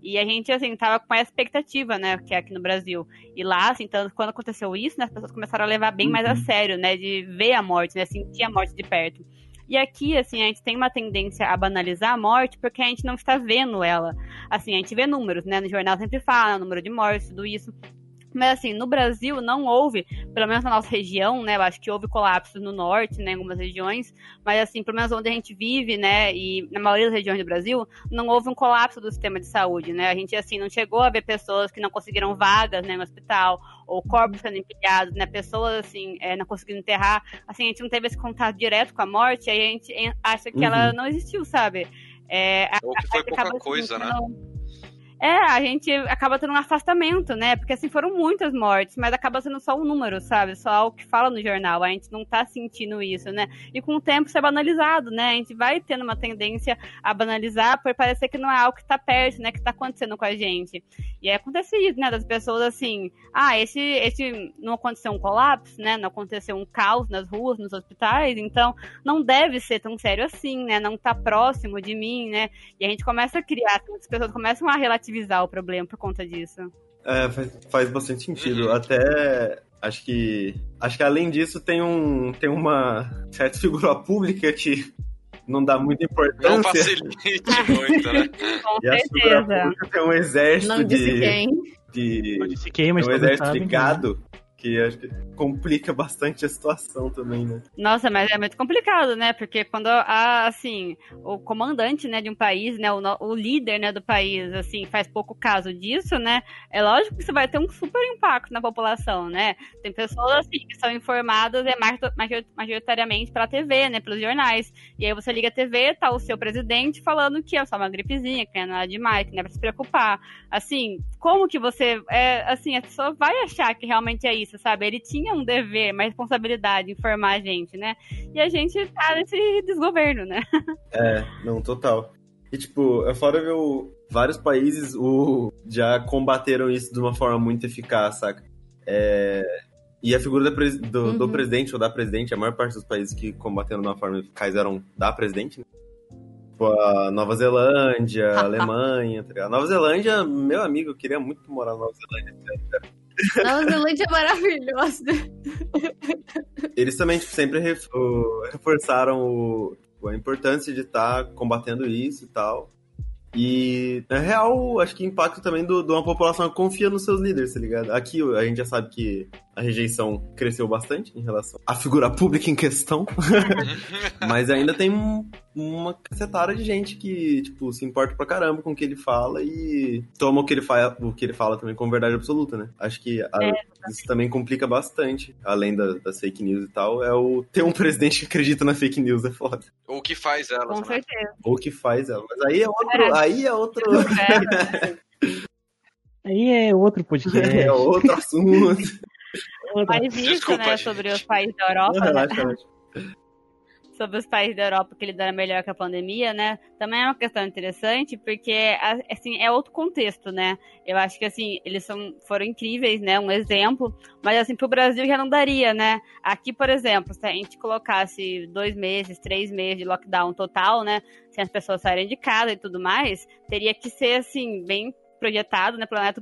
E a gente, assim, tava com a expectativa, né, que é aqui no Brasil. E lá, assim, então, quando aconteceu isso, né, as pessoas começaram a levar bem mais a Uhum. sério, né, de ver a morte, né, sentir a morte de perto. E aqui, assim, a gente tem uma tendência a banalizar a morte porque a gente não está vendo ela. Assim, a gente vê números, né, no jornal sempre fala, número de mortes, tudo isso. Mas assim, no Brasil não houve, pelo menos na nossa região, né? Eu acho que houve colapso no norte, né? Em algumas regiões, mas assim, pelo menos onde a gente vive, né? E na maioria das regiões do Brasil, não houve um colapso do sistema de saúde, né? A gente assim não chegou a ver pessoas que não conseguiram vagas né, no hospital, ou corpos sendo empilhados, né? Pessoas assim, é, não conseguindo enterrar. Assim, a gente não teve esse contato direto com a morte, aí a gente en- acha que ela Uhum. não existiu, sabe? É, Ou que foi pouca coisa, né? sentindo- É, a gente acaba tendo um afastamento, né? Porque assim foram muitas mortes, mas acaba sendo só um número, sabe? Só o que fala no jornal. A gente não tá sentindo isso, né? E com o tempo isso é banalizado, né? A gente vai tendo uma tendência a banalizar por parecer que não é algo que tá perto, né? Que tá acontecendo com a gente. E aí acontece isso, né? Das pessoas assim, ah, esse, esse não aconteceu um colapso, né? Não aconteceu um caos nas ruas, nos hospitais, então não deve ser tão sério assim, né? Não tá próximo de mim, né? E a gente começa a criar, as pessoas começam a relativizar o problema por conta disso. É, faz, faz bastante sentido. Até acho que. Acho que além disso tem um. tem uma certa figura pública que não dá muita importância. Não facilite muito, né? Com E a figura certeza. pública tem um exército Não disse de. quem. de Eu disse quem, mas um exército de sabem, gado acho que complica bastante a situação também, né? Nossa, mas é muito complicado, né? Porque quando a, assim, o comandante, né, de um país, né, o, o líder, né, do país, assim, faz pouco caso disso, né? É lógico que isso vai ter um super impacto na população, né? Tem pessoas assim que são informadas é major- major- majoritariamente pela TV, né, pelos jornais. E aí você liga a TV, tá o seu presidente falando que é só uma gripezinha, que não é nada demais, que não é pra se preocupar. Assim, como que você, é, assim, a pessoa vai achar que realmente é isso, sabe? Ele tinha um dever, uma responsabilidade de informar a gente, né? E a gente tá nesse desgoverno, né? É, não, total. E, tipo, é fora ver o- vários países o, já combateram isso de uma forma muito eficaz, saca? É, e a figura do, do Uhum. presidente ou da presidente, a maior parte dos países que combateram de uma forma eficaz eram da presidente, né? Tipo, a Nova Zelândia, a Alemanha, tá ligado? Nova Zelândia, meu amigo, eu queria muito morar na Nova Zelândia. Nova Zelândia é maravilhosa. Eles também, tipo, sempre reforçaram o- tipo, a importância de estar combatendo isso e tal. E, na real, acho que impacto também de uma população que confia nos seus líderes, tá ligado? Aqui a gente já sabe que a rejeição cresceu bastante em relação à figura pública em questão. Mas ainda tem um- uma cacetada de gente que, tipo, se importa pra caramba com o que ele fala e toma o que ele, fa o que ele fala também como verdade absoluta, né? Acho que a- isso também complica bastante, além da- das fake news e tal, é o ter um presidente que acredita na fake news, é foda. O que faz elas, Com né? certeza. Ou que faz ela. Mas aí é outro. É. Aí é outro. É, Aí é outro podcast. É outro assunto. Mas isso, Desculpa, né, gente. sobre os países da Europa, né? Relaxa, relaxa. sobre os países da Europa que lidaram melhor com a pandemia, né? Também é uma questão interessante, porque assim, é outro contexto, né? Eu acho que assim, eles são, foram incríveis, né? Um exemplo, mas assim, pro Brasil já não daria, né? Aqui, por exemplo, se a gente colocasse dois meses, três meses de lockdown total, né? Sem as pessoas saírem de casa e tudo mais, teria que ser assim, bem projetado, né? Planejado,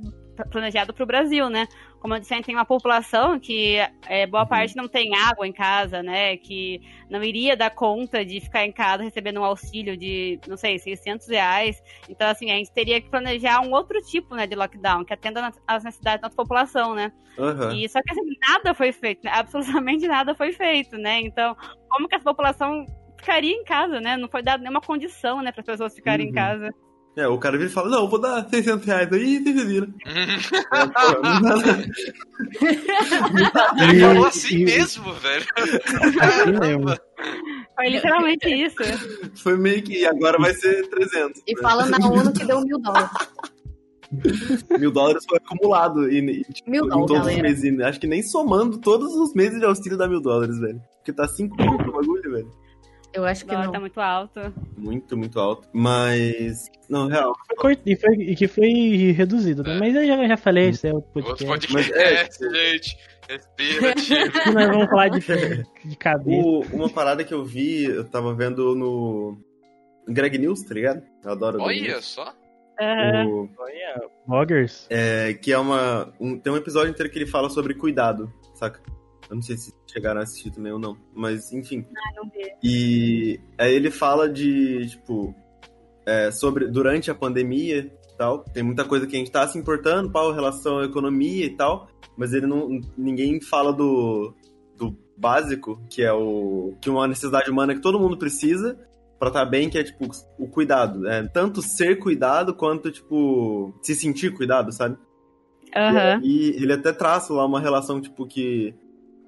planejado pro Brasil, né? Como eu disse, a gente tem uma população que é, boa parte não tem água em casa, né? Que não iria dar conta de ficar em casa recebendo um auxílio de, não sei, 600 reais. Então, assim, a gente teria que planejar um outro tipo, né, de lockdown, que atenda às necessidades da nossa população, né? Aham. E só que, assim, nada foi feito, né? Absolutamente nada foi feito, né? Então, como que essa população ficaria em casa, né? Não foi dada nenhuma condição, né, para as pessoas ficarem em Uhum. casa. É, o cara vira e fala: Não, eu vou dar 600 reais aí e você vira. Pô, não dá nada. Ele falou assim mesmo, velho. Assim mesmo. Foi literalmente isso. Foi meio que. Agora vai ser 300. E né? fala na ONU que deu mil dólares. Mil dólares foi acumulado e, e, tipo, Mil em dólares, todos os galera. meses. E Acho que nem somando todos os meses de auxílio dá mil dólares, velho. Porque tá 5 mil o bagulho, velho. Eu acho O que não. tá muito alto. Muito, muito alto. Mas. Não, real. E, foi, e que foi reduzido, né? Mas eu já, já falei, isso é outro Outro podcast. Mas podcast, é, gente. Respira, nós vamos falar de, de cabeça. O- uma parada que eu vi, eu tava vendo no Greg News, tá ligado? Eu adoro o Greg Olha News. só. O- Olha, Bloggers. é, que é uma. um- tem um episódio inteiro que ele fala sobre cuidado, saca? Eu não sei se chegaram a assistir também ou não. Mas, enfim. não vi. E aí ele fala de, tipo, é, sobre durante a pandemia e tal. Tem muita coisa que a gente tá se importando, pau, relação à economia e tal. Mas ele não. ninguém fala do, do básico, que é o. que é uma necessidade humana que todo mundo precisa pra estar bem, que é, tipo, o cuidado. É, tanto ser cuidado quanto, tipo, se sentir cuidado, sabe? Aham. E ele até traça lá uma relação, tipo, que.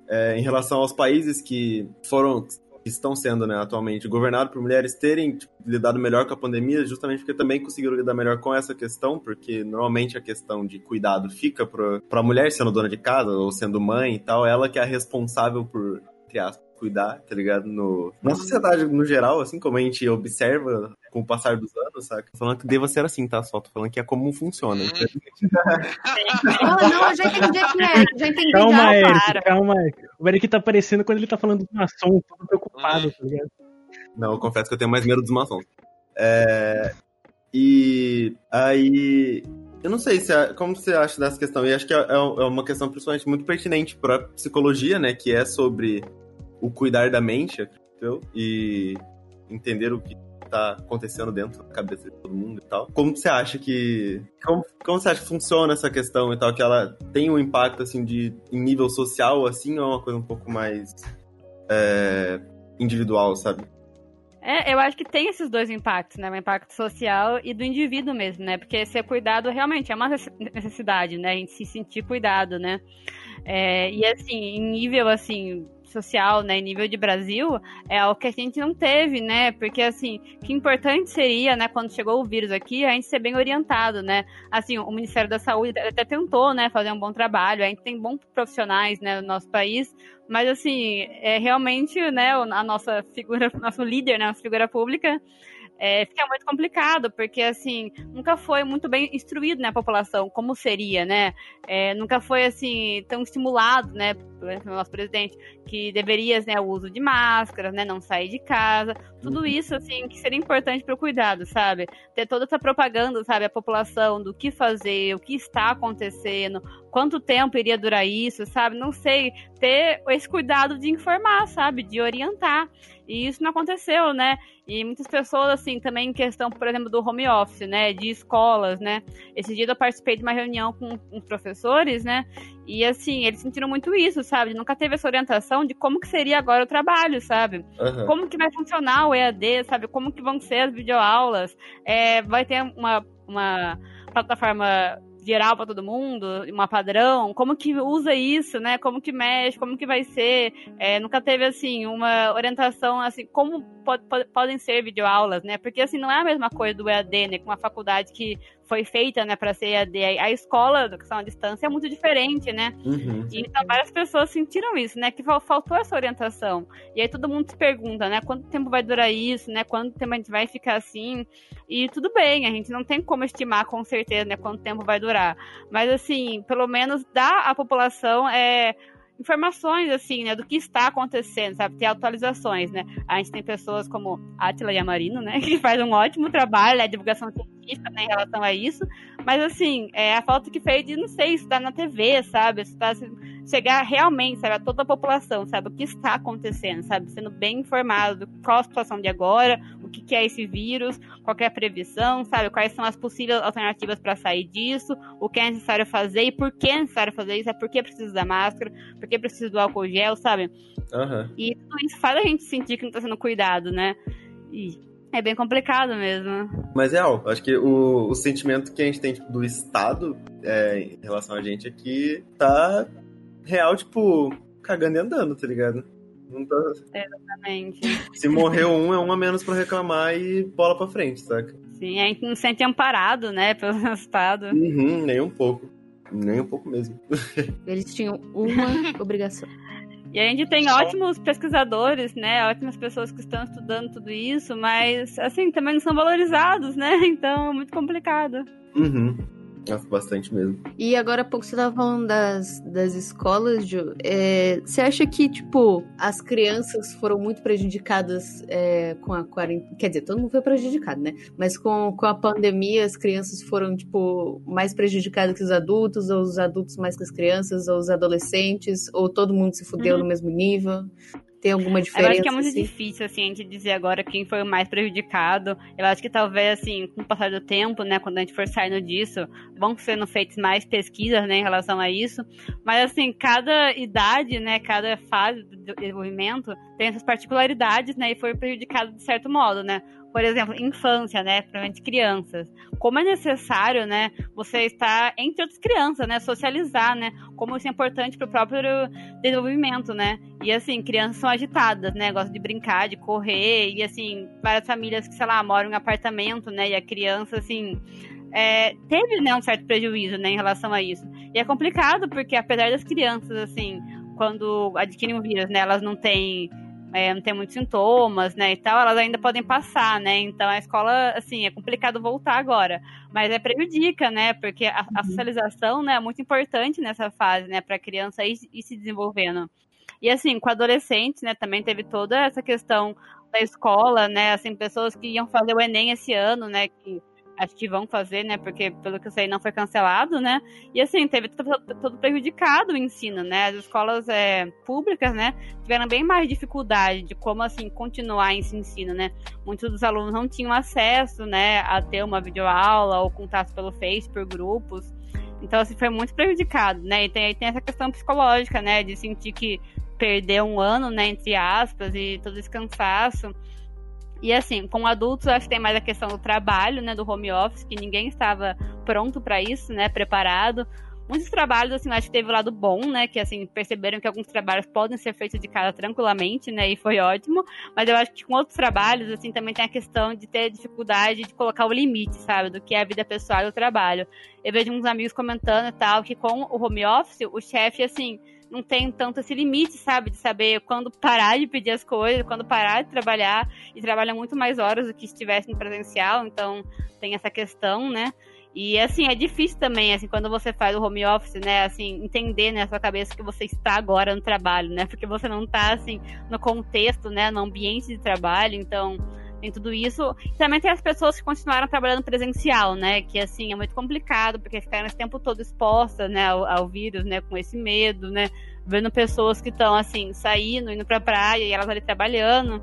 É, em relação aos países que foram. que estão sendo, né, atualmente, governados por mulheres terem tipo, lidado melhor com a pandemia, justamente porque também conseguiram lidar melhor com essa questão, porque normalmente a questão de cuidado fica para a mulher sendo dona de casa ou sendo mãe e tal, ela que é responsável por, entre aspas, cuidar, tá ligado? No, na sociedade no geral, assim como a gente observa com o passar dos anos, sabe? Tô falando que deva ser assim, tá? Só tô falando que é como funciona. Ah, não, eu já entendi aqui, Eric. Já entendi. Calma, já. Eric, para. calma, Eric. O Eric tá aparecendo quando ele tá falando de maçom, todo preocupado, tá ligado? Não, eu confesso que eu tenho mais medo dos maçons. É, e aí. Eu não sei se a- como você acha dessa questão. E acho que é, é uma questão principalmente muito pertinente para psicologia, né? Que é sobre o cuidar da mente, acredito eu, e entender o que tá acontecendo dentro da cabeça de todo mundo e tal. Como você acha que. Como, como você acha que funciona essa questão e tal? Que ela tem um impacto, assim, de em nível social, assim, ou é uma coisa um pouco mais. é, individual, sabe? É, eu acho que tem esses dois impactos, né? O impacto social e do indivíduo mesmo, né? Porque ser cuidado realmente é uma necessidade, né? A gente se sentir cuidado, né? É, e assim, em nível assim social, né, em nível de Brasil, é algo que a gente não teve, né? Porque assim, que importante seria, né, quando chegou o vírus aqui, a gente ser bem orientado, né? Assim, o Ministério da Saúde até tentou, né, fazer um bom trabalho. A gente tem bons profissionais, né, no nosso país, mas assim, é realmente, né, a nossa figura, nosso líder, né, nossa figura pública, é, fica muito complicado, porque assim, nunca foi muito bem instruído né, a população, como seria, né? É, nunca foi assim, tão estimulado, né, pelo nosso presidente, que deveria né, o uso de máscaras, né? Não sair de casa. Tudo isso, assim, que seria importante para o cuidado, sabe? Ter toda essa propaganda, sabe, a população do que fazer, o que está acontecendo, quanto tempo iria durar isso, sabe? Não sei, ter esse cuidado de informar, sabe? De orientar. E isso não aconteceu, né? E muitas pessoas, assim, também em questão, por exemplo, do home office, né? De escolas, né? Esse dia eu participei de uma reunião com os professores, né? E, assim, eles sentiram muito isso, sabe? Nunca teve essa orientação de como que seria agora o trabalho, sabe? Aham. como que vai funcionar o EAD, sabe? Como que vão ser as videoaulas? É, vai ter uma, uma plataforma geral para todo mundo, uma padrão? Como que usa isso, né? Como que mexe? Como que vai ser? É, nunca teve assim uma orientação assim como po- po- podem ser videoaulas, né? Porque assim não é a mesma coisa do EAD, né? Com uma faculdade que foi feita, né, para ser EAD. A escola, são à distância, é muito diferente, né? Uhum. E então várias pessoas sentiram isso, né? Que fal- faltou essa orientação. E aí todo mundo se pergunta, né? Quanto tempo vai durar isso, né? Quanto tempo a gente vai ficar assim? E tudo bem, a gente não tem como estimar com certeza, né? Quanto tempo vai durar. Mas assim, pelo menos dá à população é, informações, assim, né? Do que está acontecendo, sabe? Ter atualizações, né? A gente tem pessoas como Atila Yamarino, né? Que faz um ótimo trabalho, né? Divulgação científica né, em relação a isso. Mas assim, é a falta que fez de, não sei, estar na TV, sabe? Estar, chegar realmente, sabe, a toda a população, sabe? O que está acontecendo, sabe? Sendo bem informado do qual a situação de agora, o que, que é esse vírus, qual que é a previsão, sabe? Quais são as possíveis alternativas para sair disso, o que é necessário fazer e por que é necessário fazer isso, é por que precisa da máscara, por que precisa do álcool gel, sabe? Aham. E tudo isso faz a gente sentir que não está sendo cuidado, né? E é bem complicado mesmo. Mas é real, acho que o, o sentimento que a gente tem tipo, do Estado é, em relação a gente aqui tá real, tipo, cagando e andando, tá ligado? Não tá- Exatamente. Se morreu um, é um a menos pra reclamar e bola pra frente, saca? Sim, a gente não se sente amparado, né, pelo Estado. Uhum, nem um pouco. Nem um pouco mesmo. Eles tinham uma obrigação. E a gente tem ótimos pesquisadores, né? Ótimas pessoas que estão estudando tudo isso, mas assim, também não são valorizados, né? Então é muito complicado. Uhum. Nossa, bastante mesmo. E agora há pouco você tava falando das, das escolas, Ju. É, você acha que, tipo, as crianças foram muito prejudicadas é, com a quarentena? Quer dizer, todo mundo foi prejudicado, né? Mas com, com a pandemia, as crianças foram, tipo, mais prejudicadas que os adultos, ou os adultos mais que as crianças, ou os adolescentes, ou todo mundo se fudeu no mesmo nível? Tem alguma Eu diferença? acho que é muito assim? difícil, assim, a gente dizer agora quem foi o mais prejudicado. Eu acho que talvez, assim, com o passar do tempo, né, quando a gente for saindo disso, vão sendo feitas mais pesquisas, né, em relação a isso. Mas, assim, cada idade, né, cada fase do desenvolvimento tem essas particularidades, né, e foi prejudicado de certo modo, né. Por exemplo, infância, né, principalmente crianças. Como é necessário, né, você estar entre outras crianças, né, socializar, né, como isso é importante para o próprio desenvolvimento, né. E assim, crianças são agitadas, né, gostam de brincar, de correr e assim, várias famílias que sei lá moram em apartamento, né, e a criança assim é, teve né, um certo prejuízo né, em relação a isso. E é complicado porque apesar das crianças assim quando adquirem o vírus, né, elas não têm é, não tem muitos sintomas, né, e tal, elas ainda podem passar, né, então a escola, assim, é complicado voltar agora, mas é prejudica, né, porque a, a uhum. socialização, né, é muito importante nessa fase, né, para a criança ir, ir se desenvolvendo. E assim, com adolescentes, né, também teve toda essa questão da escola, né, assim, pessoas que iam fazer o Enem esse ano, né, que acho que vão fazer, né? Porque, pelo que eu sei, não foi cancelado, né? E assim, teve todo, todo prejudicado o ensino, né? As escolas é, públicas, né? Tiveram bem mais dificuldade de como, assim, continuar esse ensino, né? Muitos dos alunos não tinham acesso, né? A ter uma videoaula ou contato pelo Face, por grupos. Então, assim, foi muito prejudicado, né? E tem, tem essa questão psicológica, né? De sentir que perdeu um ano, né? Entre aspas, e todo esse cansaço. E assim, com adultos, acho que tem mais a questão do trabalho, né, do home office, que ninguém estava pronto para isso, né, preparado. Muitos trabalhos, assim, acho que teve o lado bom, né, que assim, perceberam que alguns trabalhos podem ser feitos de casa tranquilamente, né, e foi ótimo. Mas eu acho que com outros trabalhos, assim, também tem a questão de ter dificuldade de colocar o limite, sabe, do que é a vida pessoal e o trabalho. Eu vejo uns amigos comentando e tal, que com o home office, o chefe, assim, não tem tanto esse limite, sabe? De saber quando parar de pedir as coisas, quando parar de trabalhar, e trabalha muito mais horas do que estivesse no presencial, então tem essa questão, né? E assim, é difícil também, assim, quando você faz o home office, né, assim, entender na né, sua cabeça que você está agora no trabalho, né? Porque você não está assim no contexto, né, no ambiente de trabalho, então tem tudo isso. Também tem as pessoas que continuaram trabalhando presencial, né? Que assim é muito complicado, porque ficaram esse tempo todo expostas, né, ao, ao vírus, né, com esse medo, né? Vendo pessoas que estão assim, saindo, indo pra praia e elas ali trabalhando.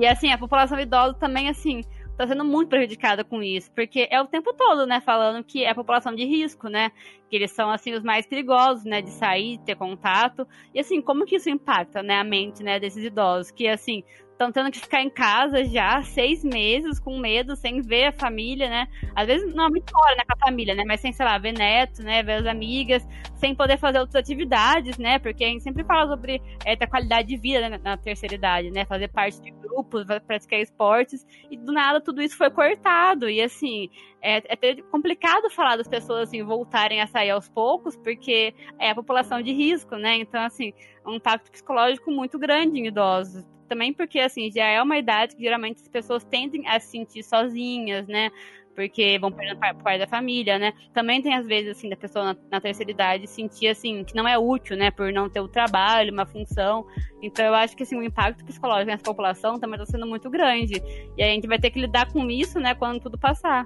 E assim, a população idosa também, assim, tá sendo muito prejudicada com isso, porque é o tempo todo, né, falando que é a população de risco, né, que eles são, assim, os mais perigosos, né, de sair, ter contato, e assim, como que isso impacta, né, a mente, né, desses idosos, que, assim, estão tendo que ficar em casa já seis meses com medo, sem ver a família, né? Às vezes não é muito fora, né, com a família, né? Mas sem, sei lá, ver neto, né? Ver as amigas, sem poder fazer outras atividades, né? Porque a gente sempre fala sobre é, ter qualidade de vida né, na terceira idade, né? Fazer parte de grupos, praticar esportes, e do nada tudo isso foi cortado. E assim, é, é complicado falar das pessoas assim, voltarem a sair aos poucos, porque é a população de risco, né? Então, assim, um impacto psicológico muito grande em idosos também porque, assim, já é uma idade que geralmente as pessoas tendem a se sentir sozinhas, né? Porque vão perdendo parte da família, né? Também tem, às vezes, assim, da pessoa na, na, terceira idade sentir, assim, que não é útil, né? Por não ter o trabalho, uma função. Então, eu acho que, assim, o impacto psicológico nessa população também está sendo muito grande. E a gente vai ter que lidar com isso, né? Quando tudo passar.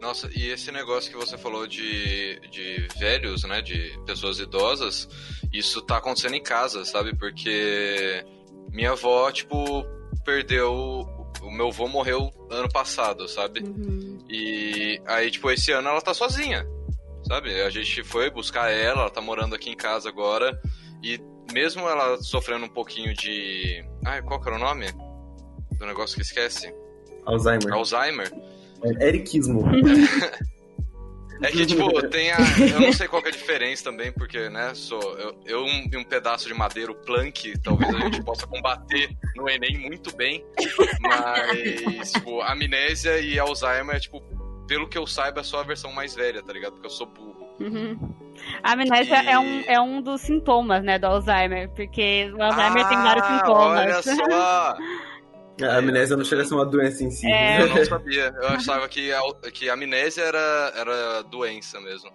Nossa, e esse negócio que você falou de, de velhos, né? De pessoas idosas, isso tá acontecendo em casa, sabe? Porque minha avó, tipo, perdeu. O meu avô morreu ano passado, sabe? Uhum. E aí, tipo, esse ano ela tá sozinha, sabe? A gente foi buscar ela, ela tá morando aqui em casa agora. E mesmo ela sofrendo um pouquinho de. Ai, qual que era o nome? Do negócio que esquece? Alzheimer. Alzheimer. É, eriquismo. É que, tipo, tem a. Eu não sei qual é a diferença também, porque, né, sou. Eu, eu e um pedaço de madeira, o Plank, talvez a gente possa combater no Enem muito bem. Mas, tipo, amnésia e Alzheimer, tipo, pelo que eu saiba, é só a versão mais velha, tá ligado? Porque eu sou burro. Uhum. A amnésia e... é, um, é um dos sintomas, né, do Alzheimer, porque o Alzheimer ah, tem vários ah, sintomas. Olha só! A amnésia não chega a ser uma doença em si. É. Eu não sabia. Eu achava que a, que a amnésia era, era doença mesmo.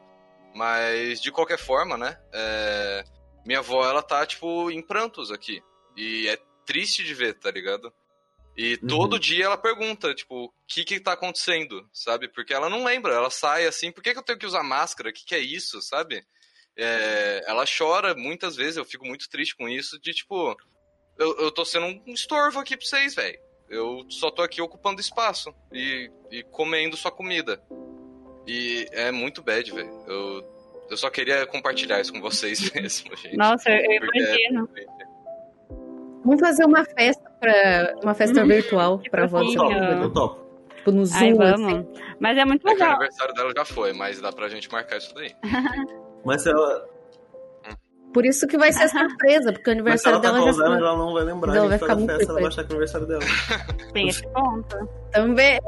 Mas, de qualquer forma, né? É, minha avó, ela tá, tipo, em prantos aqui. E é triste de ver, tá ligado? E uhum. todo dia ela pergunta, tipo, o que que tá acontecendo, sabe? Porque ela não lembra, ela sai assim, por que, que eu tenho que usar máscara? O que que é isso, sabe? É, ela chora muitas vezes, eu fico muito triste com isso, de tipo, eu, eu tô sendo um estorvo aqui pra vocês, velho. Eu só tô aqui ocupando espaço e, e comendo sua comida. E é muito bad, velho. Eu, eu só queria compartilhar isso com vocês mesmo, gente. Nossa, eu Porque é imagino. Vamos fazer uma festa para uma festa virtual Sim, seu ó. filho. Eu topo. Tipo, no Ai, Zoom, assim. vamos. Mas é muito É que o legal. aniversário dela já foi, mas dá pra gente marcar isso daí. Mas ela, Por isso que vai ser surpresa, porque o mas se aniversário ela tá dela já pausando, foi. ela não vai lembrar. Ela a gente vai faz ficar festa, ela vai achar que é o aniversário dela. Tem esse ponto. Também.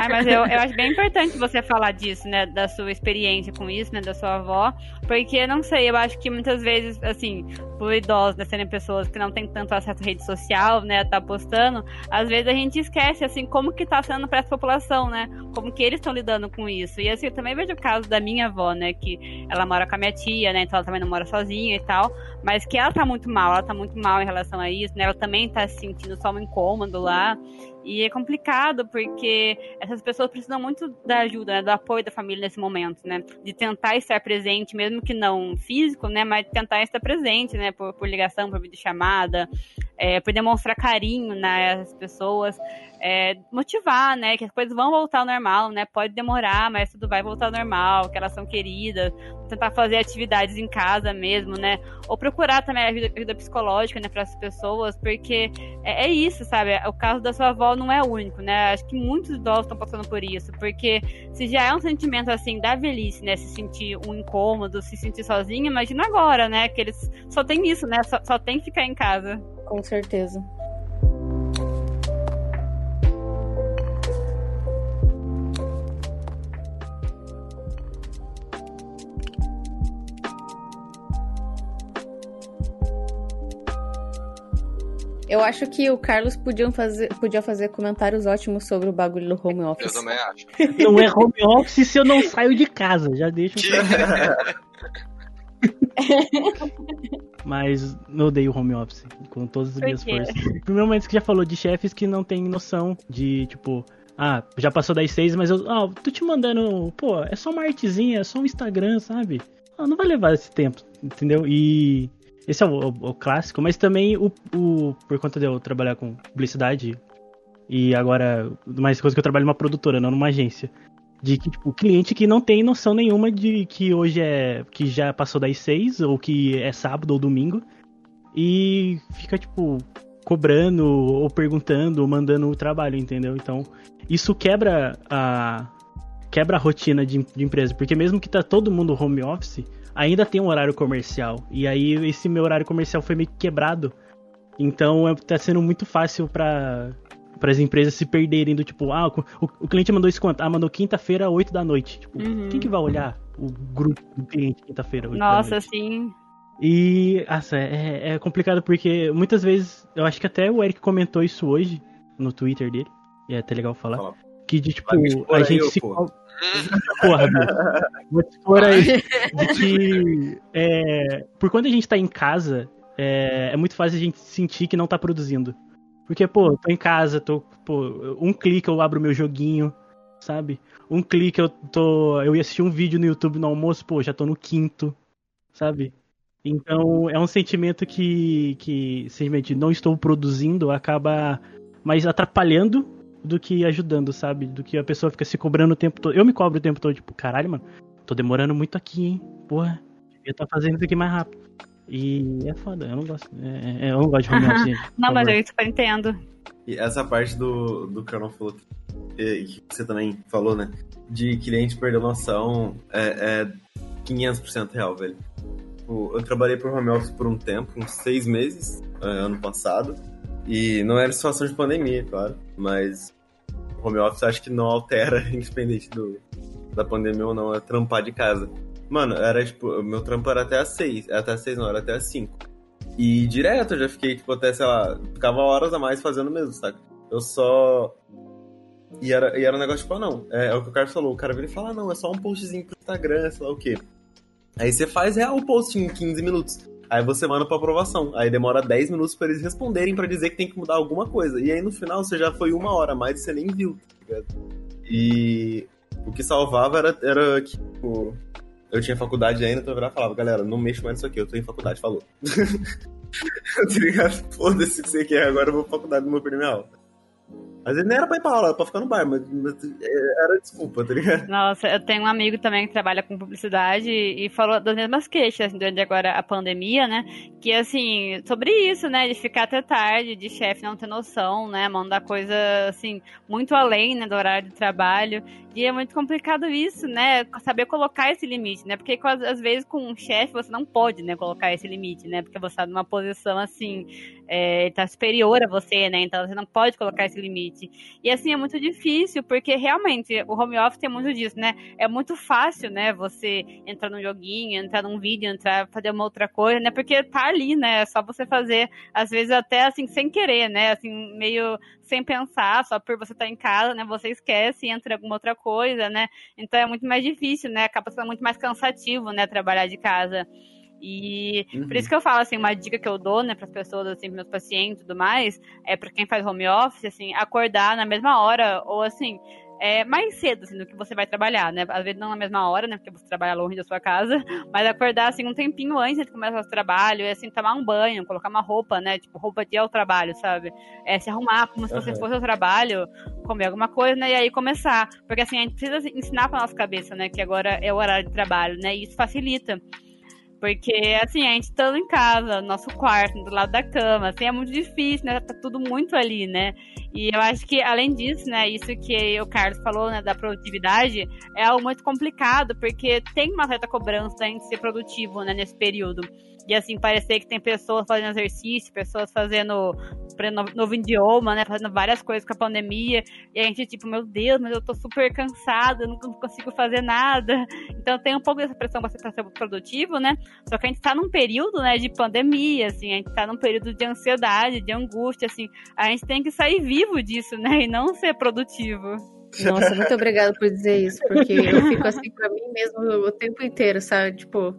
Ah, mas eu, eu acho bem importante você falar disso, né? Da sua experiência com isso, né? Da sua avó. Porque, não sei, eu acho que muitas vezes, assim, por idosos, né, serem pessoas que não têm tanto acesso à rede social, né? Tá postando, às vezes a gente esquece, assim, como que tá sendo pra essa população, né? Como que eles estão lidando com isso. E, assim, eu também vejo o caso da minha avó, né? Que ela mora com a minha tia, né? Então ela também não mora sozinha e tal. Mas que ela tá muito mal, ela tá muito mal em relação a isso, né? Ela também tá se sentindo só um incômodo lá. E é complicado porque essas pessoas precisam muito da ajuda, né, do apoio da família nesse momento, né? De tentar estar presente, mesmo que não físico, né? Mas tentar estar presente, né? Por, por ligação, por videochamada, é, por demonstrar carinho nas pessoas, é, motivar, né? Que as coisas vão voltar ao normal, né? Pode demorar, mas tudo vai voltar ao normal, que elas são queridas. Tentar fazer atividades em casa mesmo, né? Ou procurar também ajuda, ajuda psicológica, né? Para as pessoas, porque é, é isso, sabe? O caso da sua avó não é único, né? Acho que muitos idosos estão passando por isso, porque se já é um sentimento assim da velhice, né? Se sentir um incômodo, se sentir sozinho, imagina agora, né? Que eles só tem isso, né? Só, só tem que ficar em casa. Com certeza. Eu acho que o Carlos podia fazer, podia fazer comentários ótimos sobre o bagulho do home Eu office. também acho. Não é home office se eu não saio de casa. Já deixo. Mas eu odeio home office com todas as Por minhas quê? forças. Primeiro momento que já falou de chefes que não tem noção de, tipo, ah, já passou das seis, mas eu ah, tô te mandando, pô, é só uma artezinha, é só um Instagram, sabe? Ah, não vai levar esse tempo, entendeu? E esse é o, o- o clássico, mas também o, o por conta de eu trabalhar com publicidade e agora mais coisa que eu trabalho numa produtora, não numa agência. De que, tipo, o cliente que não tem noção nenhuma de que hoje é. que já passou das seis, ou que é sábado ou domingo, e fica, tipo, cobrando, ou perguntando, ou mandando o trabalho, entendeu? Então, isso quebra a. quebra a rotina de, de empresa, porque mesmo que tá todo mundo home office, ainda tem um horário comercial. E aí esse meu horário comercial foi meio que quebrado. Então é, tá sendo muito fácil pra para as empresas se perderem do tipo, ah, o, o cliente mandou isso quanto? Ah, mandou quinta-feira, 8 da noite. Tipo, Uhum. quem que vai olhar o grupo do cliente quinta-feira, 8 da Nossa, noite? assim. E, nossa, é, é complicado porque muitas vezes, eu acho que até o Eric comentou isso hoje no Twitter dele, e é até legal falar, Fala. que de tipo, a gente se... porra. Vou te expor aí. De que, é, por quando a gente tá em casa, é, é muito fácil a gente sentir que não tá produzindo. Porque, pô, tô em casa, tô, pô, um clique eu abro meu joguinho, sabe? Um clique eu tô, eu ia assistir um vídeo no YouTube no almoço, pô, já tô no quinto, sabe? Então, é um sentimento que, que simplesmente não estou produzindo, acaba mais atrapalhando do que ajudando, sabe? Do que a pessoa fica se cobrando o tempo todo. Eu me cobro o tempo todo, tipo, caralho, mano, tô demorando muito aqui, hein? Porra, devia estar fazendo isso aqui mais rápido. E é foda, eu não gosto. é- é- eu não gosto de home office, gente. Não, mas eu super entendo. E essa parte do, do que eu não falou, que, que você também falou, né? De cliente perder noção é, é 500% real, velho. Tipo, Eu trabalhei por home office por um tempo, uns seis meses, é, ano passado. E não era situação de pandemia, claro. Mas o home office acho que não altera, independente do, da pandemia ou não, é trampar de casa. Mano, era tipo, meu trampo era até às seis. Até às seis não, era até às cinco. E direto eu já fiquei, tipo, até, sei lá, ficava horas a mais fazendo mesmo, saca? Eu só. E era, e era um negócio, tipo, ah, não, é, é o que o Carlos falou. O cara vira e fala, ah, não, é só um postzinho pro Instagram, sei lá o quê. Aí você faz real o post em 15 minutos. Aí você manda pra aprovação. Aí demora 10 minutos pra eles responderem pra dizer que tem que mudar alguma coisa. E aí no final você já foi uma hora mais e você nem viu, tá ligado? E o que salvava era, era que, tipo, eu tinha faculdade ainda, então eu falava, galera, não mexo mais nisso aqui, eu tô em faculdade, falou. tá ligado? Foda-se que você quer, agora eu vou pra faculdade, não vou perder aula. Às vezes nem era pra ir pra aula, era pra ficar no bar, mas, mas era desculpa, tá ligado? Nossa, eu tenho um amigo também que trabalha com publicidade e falou das mesmas queixas assim, durante agora a pandemia, né? Que assim, sobre isso, né? De ficar até tarde, de chefe não ter noção, né? Mandar coisa assim, muito além né, do horário de trabalho. E é muito complicado isso, né? Saber colocar esse limite, né? Porque às vezes com um chefe você não pode, né, colocar esse limite, né? Porque você tá numa posição assim, é, tá superior a você, né? Então você não pode colocar esse limite. E assim é muito difícil, porque realmente o home office tem muito disso, né? É muito fácil, né? Você entrar num joguinho, entrar num vídeo, entrar fazer uma outra coisa, né? Porque tá ali, né? É só você fazer, às vezes até assim sem querer, né? Assim meio sem pensar, só por você estar tá em casa, né? Você esquece e entra em alguma outra coisa, né? Então é muito mais difícil, né? Acaba sendo muito mais cansativo, né? Trabalhar de casa. E uhum. por isso que eu falo, assim, uma dica que eu dou, né, para as pessoas, assim, meus pacientes e tudo mais, é para quem faz home office, assim, acordar na mesma hora, ou assim, é, mais cedo, assim, do que você vai trabalhar, né? Às vezes não na mesma hora, né? Porque você trabalha longe da sua casa, mas acordar, assim, um tempinho antes de começar o trabalho, e, assim, tomar um banho, colocar uma roupa, né? Tipo, roupa de ir ao trabalho, sabe? É, se arrumar como se você fosse ao trabalho, comer alguma coisa, né? E aí começar. Porque, assim, a gente precisa ensinar pra nossa cabeça, né? Que agora é o horário de trabalho, né? E isso facilita. Porque, assim, a gente estando em casa, nosso quarto, do lado da cama, assim, é muito difícil, né? Tá tudo muito ali, né? E eu acho que, além disso, né, isso que o Carlos falou, né, da produtividade, é algo muito complicado, porque tem uma certa cobrança em ser produtivo, né, nesse período de assim parecer que tem pessoas fazendo exercício, pessoas fazendo novo idioma, né, fazendo várias coisas com a pandemia, e a gente tipo, meu Deus, mas eu tô super cansado, eu não consigo fazer nada. Então tem um pouco dessa pressão pra ser produtivo, né? Só que a gente tá num período, né, de pandemia, assim, a gente tá num período de ansiedade, de angústia, assim, a gente tem que sair vivo disso, né, e não ser produtivo. Nossa, muito obrigada por dizer isso, porque eu fico assim pra mim mesmo o tempo inteiro, sabe? Tipo,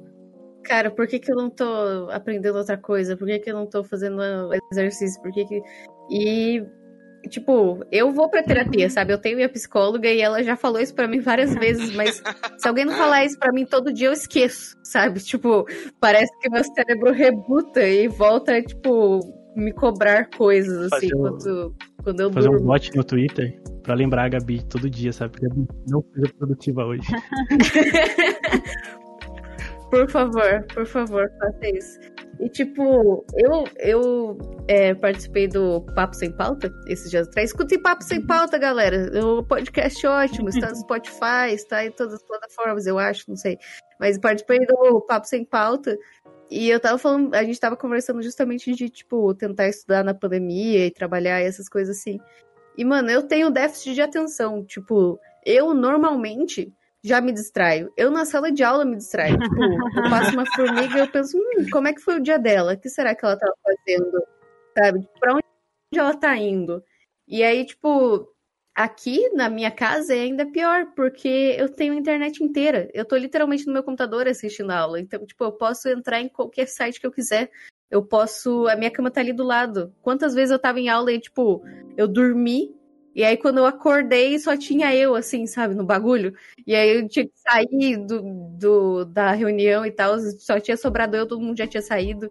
cara, por que, que eu não tô aprendendo outra coisa? Por que, que eu não tô fazendo exercício? Por que que... E, tipo, eu vou pra terapia, sabe? Eu tenho minha psicóloga e ela já falou isso pra mim várias vezes, mas se alguém não falar isso pra mim todo dia, eu esqueço, sabe? Tipo, parece que meu cérebro rebuta e volta, tipo, me cobrar coisas, assim, fazer quando, quando eu Fazer durmo. um bot no Twitter pra lembrar a Gabi todo dia, sabe? Porque não foi produtiva hoje. Por favor, por favor, faça isso. E, tipo, eu, eu é, participei do Papo Sem Pauta esses dias atrás. Escutei Papo Sem Pauta, galera. O podcast ótimo, está no Spotify, está em todas as plataformas, eu acho, não sei. Mas participei do Papo Sem Pauta. E eu tava falando, a gente tava conversando justamente de, tipo, tentar estudar na pandemia e trabalhar e essas coisas assim. E, mano, eu tenho déficit de atenção. Tipo, eu normalmente já me distraio. Eu na sala de aula me distraio. Tipo, eu passo uma formiga e eu penso, hum, como é que foi o dia dela? O que será que ela tava fazendo? Sabe? Pra onde ela tá indo? E aí, tipo, aqui na minha casa é ainda pior, porque eu tenho a internet inteira. Eu tô literalmente no meu computador assistindo a aula. Então, tipo, eu posso entrar em qualquer site que eu quiser. Eu posso. A minha cama tá ali do lado. Quantas vezes eu tava em aula e, tipo, eu dormi e aí, quando eu acordei, só tinha eu, assim, sabe, no bagulho. E aí eu tinha que sair do, do, da reunião e tal, só tinha sobrado eu, todo mundo já tinha saído.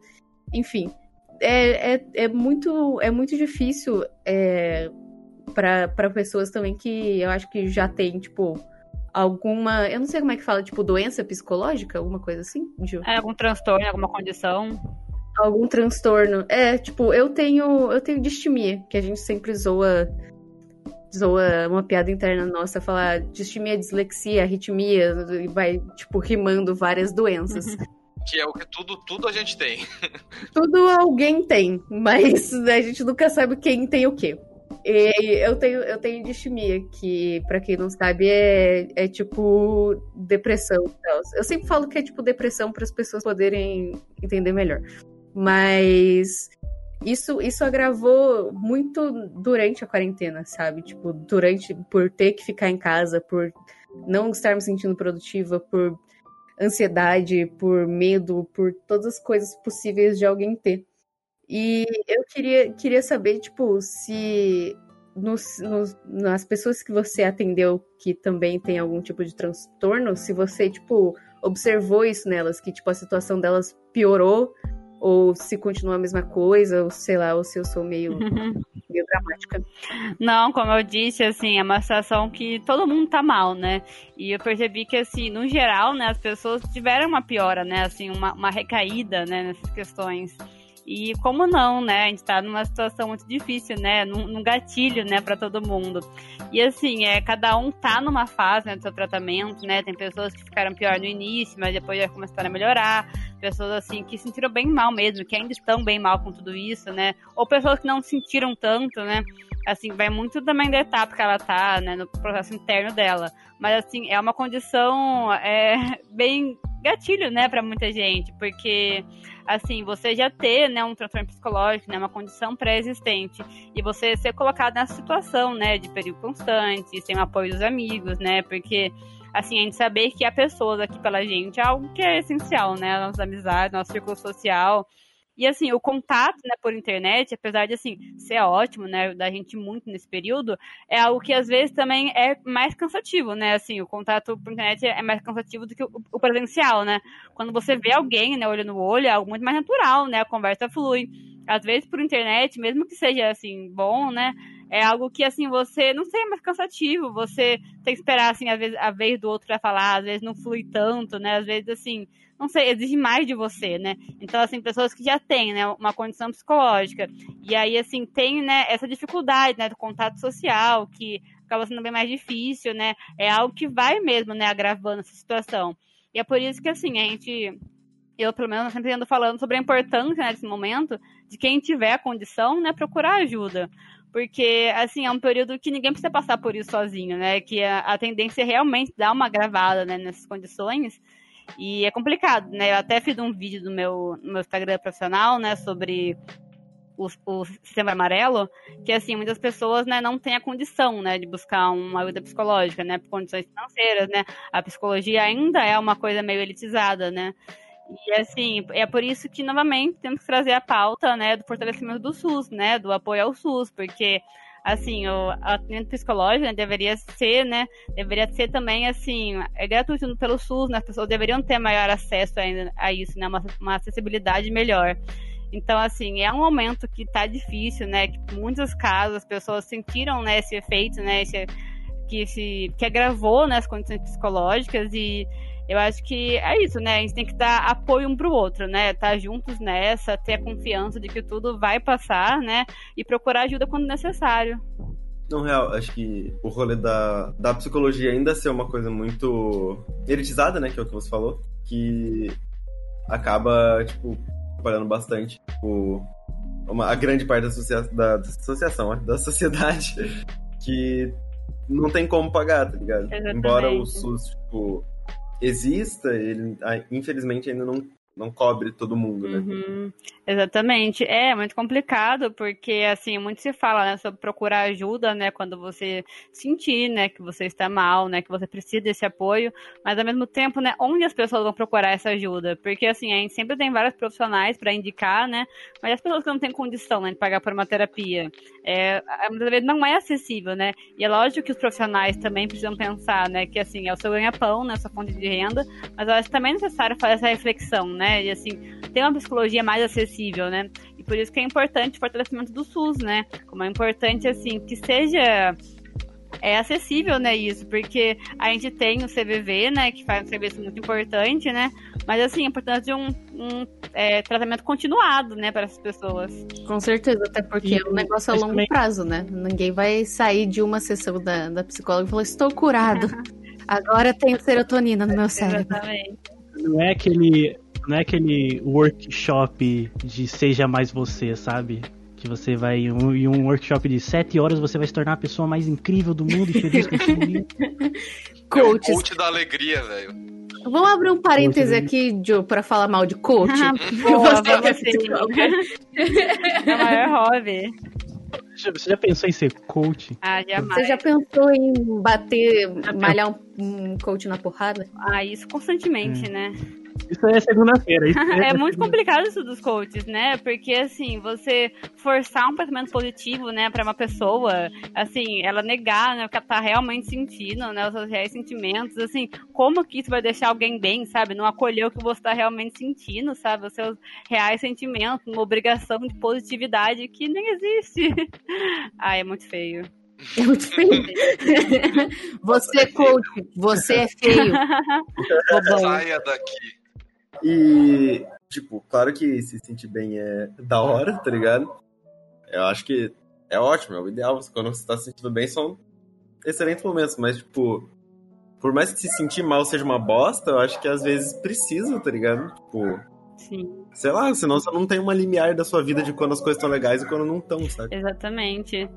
Enfim, é, é, é muito, é muito difícil é, para pessoas também que eu acho que já tem, tipo, alguma. Eu não sei como é que fala, tipo, doença psicológica, alguma coisa assim, Ju? É, algum transtorno, alguma condição algum transtorno. É, tipo, eu tenho eu tenho distimia, que a gente sempre zoa zoa uma piada interna nossa, falar distimia, dislexia, arritmia, e vai, tipo, rimando várias doenças. Que é o que tudo, tudo a gente tem. tudo alguém tem, mas a gente nunca sabe quem tem o quê. E eu tenho, eu tenho distimia, que, para quem não sabe, é, é tipo depressão. Eu sempre falo que é tipo depressão para as pessoas poderem entender melhor. Mas isso, isso agravou muito durante a quarentena, sabe? Tipo, durante, por ter que ficar em casa, por não estar me sentindo produtiva, por ansiedade, por medo, por todas as coisas possíveis de alguém ter. E eu queria, queria saber, tipo, se nos, nos, nas pessoas que você atendeu que também tem algum tipo de transtorno, se você, tipo, observou isso nelas, que, tipo, a situação delas piorou Ou se continua a mesma coisa, ou sei lá, ou se eu sou meio, meio dramática. Não, como eu disse, assim, é uma situação que todo mundo tá mal, né? E eu percebi que, assim, no geral, né, as pessoas tiveram uma piora, né? Assim, uma, uma recaída, né, nessas questões. E como não, né? A gente tá numa situação muito difícil, né? Num, num gatilho, né, para todo mundo. E assim, é, cada um tá numa fase né, do seu tratamento, né? Tem pessoas que ficaram pior no início, mas depois já começaram a melhorar. Pessoas assim que se sentiram bem mal mesmo, que ainda estão bem mal com tudo isso, né? Ou pessoas que não sentiram tanto, né? Assim, vai muito também da etapa que ela tá, né? No processo interno dela. Mas assim, é uma condição é, bem gatilho, né, para muita gente, porque assim, você já ter, né, um transtorno psicológico, né, uma condição pré-existente, e você ser colocado nessa situação, né, de perigo constante, sem o apoio dos amigos, né, porque assim, a gente saber que há pessoas aqui pela gente é algo que é essencial, né, nossas amizades, nosso círculo social, e assim, o contato, né, por internet, apesar de assim ser ótimo, né, da gente muito nesse período, é algo que às vezes também é mais cansativo, né? Assim, o contato por internet é mais cansativo do que o presencial, né? Quando você vê alguém, né, olho no olho, é algo muito mais natural, né? A conversa flui. Às vezes por internet, mesmo que seja assim bom, né, é algo que, assim, você, não sei, é mais cansativo. Você tem que esperar, assim, a vez, a vez do outro pra falar, às vezes não flui tanto, né? Às vezes, assim, não sei, exige mais de você, né? Então, assim, pessoas que já têm, né, uma condição psicológica. E aí, assim, tem, né, essa dificuldade, né, do contato social, que acaba sendo bem mais difícil, né? É algo que vai mesmo, né, agravando essa situação. E é por isso que, assim, a gente eu, pelo menos, sempre ando falando sobre a importância né, nesse momento de quem tiver a condição, né, procurar ajuda. Porque, assim, é um período que ninguém precisa passar por isso sozinho, né? Que a, a tendência é realmente dar uma gravada né, nessas condições. E é complicado, né? Eu até fiz um vídeo no meu, no meu Instagram profissional, né? Sobre o, o sistema amarelo, que, assim, muitas pessoas, né, não têm a condição, né? De buscar uma ajuda psicológica, né? Por condições financeiras, né? A psicologia ainda é uma coisa meio elitizada, né? E assim, é por isso que, novamente, temos que trazer a pauta, né, do fortalecimento do SUS, né, do apoio ao SUS, porque, assim, o atendimento psicológico né, deveria ser, né, deveria ser também, assim, é gratuito pelo SUS, né, as pessoas deveriam ter maior acesso ainda a isso, né, uma, uma acessibilidade melhor. Então, assim, é um momento que tá difícil, né, que em muitos casos as pessoas sentiram, né, esse efeito, né, esse, que, se, que agravou, né, as condições psicológicas e eu acho que é isso, né? A gente tem que dar apoio um pro outro, né? Tá juntos nessa, ter a confiança de que tudo vai passar, né? E procurar ajuda quando necessário. No real, acho que o rolê da, da psicologia ainda ser uma coisa muito elitizada, né? Que é o que você falou. Que acaba, tipo, trabalhando bastante. Tipo, uma, a grande parte da, associa da, da associação, da sociedade, que não tem como pagar, tá ligado? Exatamente. Embora o SUS, tipo, exista, ele infelizmente ainda não não cobre todo mundo, né? Uhum, exatamente. É muito complicado, porque assim, muito se fala, né, sobre procurar ajuda, né, quando você sentir, né, que você está mal, né, que você precisa desse apoio, mas ao mesmo tempo, né, onde as pessoas vão procurar essa ajuda? Porque assim, a gente sempre tem vários profissionais para indicar, né, mas as pessoas que não têm condição, né, de pagar por uma terapia, é, muitas vezes não é acessível, né? E é lógico que os profissionais também precisam pensar, né, que assim, é o seu ganha-pão, né, sua fonte de renda, mas eu acho também é necessário fazer essa reflexão, né? Né? E assim, ter uma psicologia mais acessível, né? E por isso que é importante o fortalecimento do SUS, né? Como é importante, assim, que seja é acessível, né, isso, porque a gente tem o CVV, né, que faz um serviço muito importante, né, mas assim, a importância de um, um é, tratamento continuado, né, para essas pessoas. Com certeza, até porque e, é um negócio a longo também... prazo, né, ninguém vai sair de uma sessão da, da psicóloga e falar, estou curado, agora tenho serotonina no meu cérebro. Exatamente. Não é aquele não é aquele workshop de seja mais você, sabe? Que você vai em um, em um workshop de 7 horas você vai se tornar a pessoa mais incrível do mundo e feliz com Coach. É coach da alegria, velho. Vamos abrir um parêntese aqui, Joe, pra falar mal de coach. Ah, boa, você é o maior hobby. Você já pensou em ser coach? Ah, jamais. Você já pensou em bater, malhar um, um coach na porrada? Ah, isso constantemente, hum. né? Isso aí é segunda-feira. aí é muito complicado isso dos coaches, né? Porque, assim, você forçar um pensamento positivo, né, pra uma pessoa, assim, ela negar, né, o que ela tá realmente sentindo, né, os seus reais sentimentos, assim, como que isso vai deixar alguém bem, sabe? Não acolher o que você tá realmente sentindo, sabe? Os seus reais sentimentos, uma obrigação de positividade que nem existe. Ai, é muito feio. É muito feio. Você, coach, você é feio. Bobão. Saia daqui. E, tipo, claro que se sentir bem é da hora, tá ligado? Eu acho que é ótimo, é o ideal. Quando você tá se sentindo bem, são excelentes momentos, mas, tipo, por mais que se sentir mal seja uma bosta, eu acho que às vezes precisa, tá ligado? Tipo, Sim, sei lá, senão você não tem uma limiar da sua vida de quando as coisas estão legais e quando não estão, sabe? exatamente.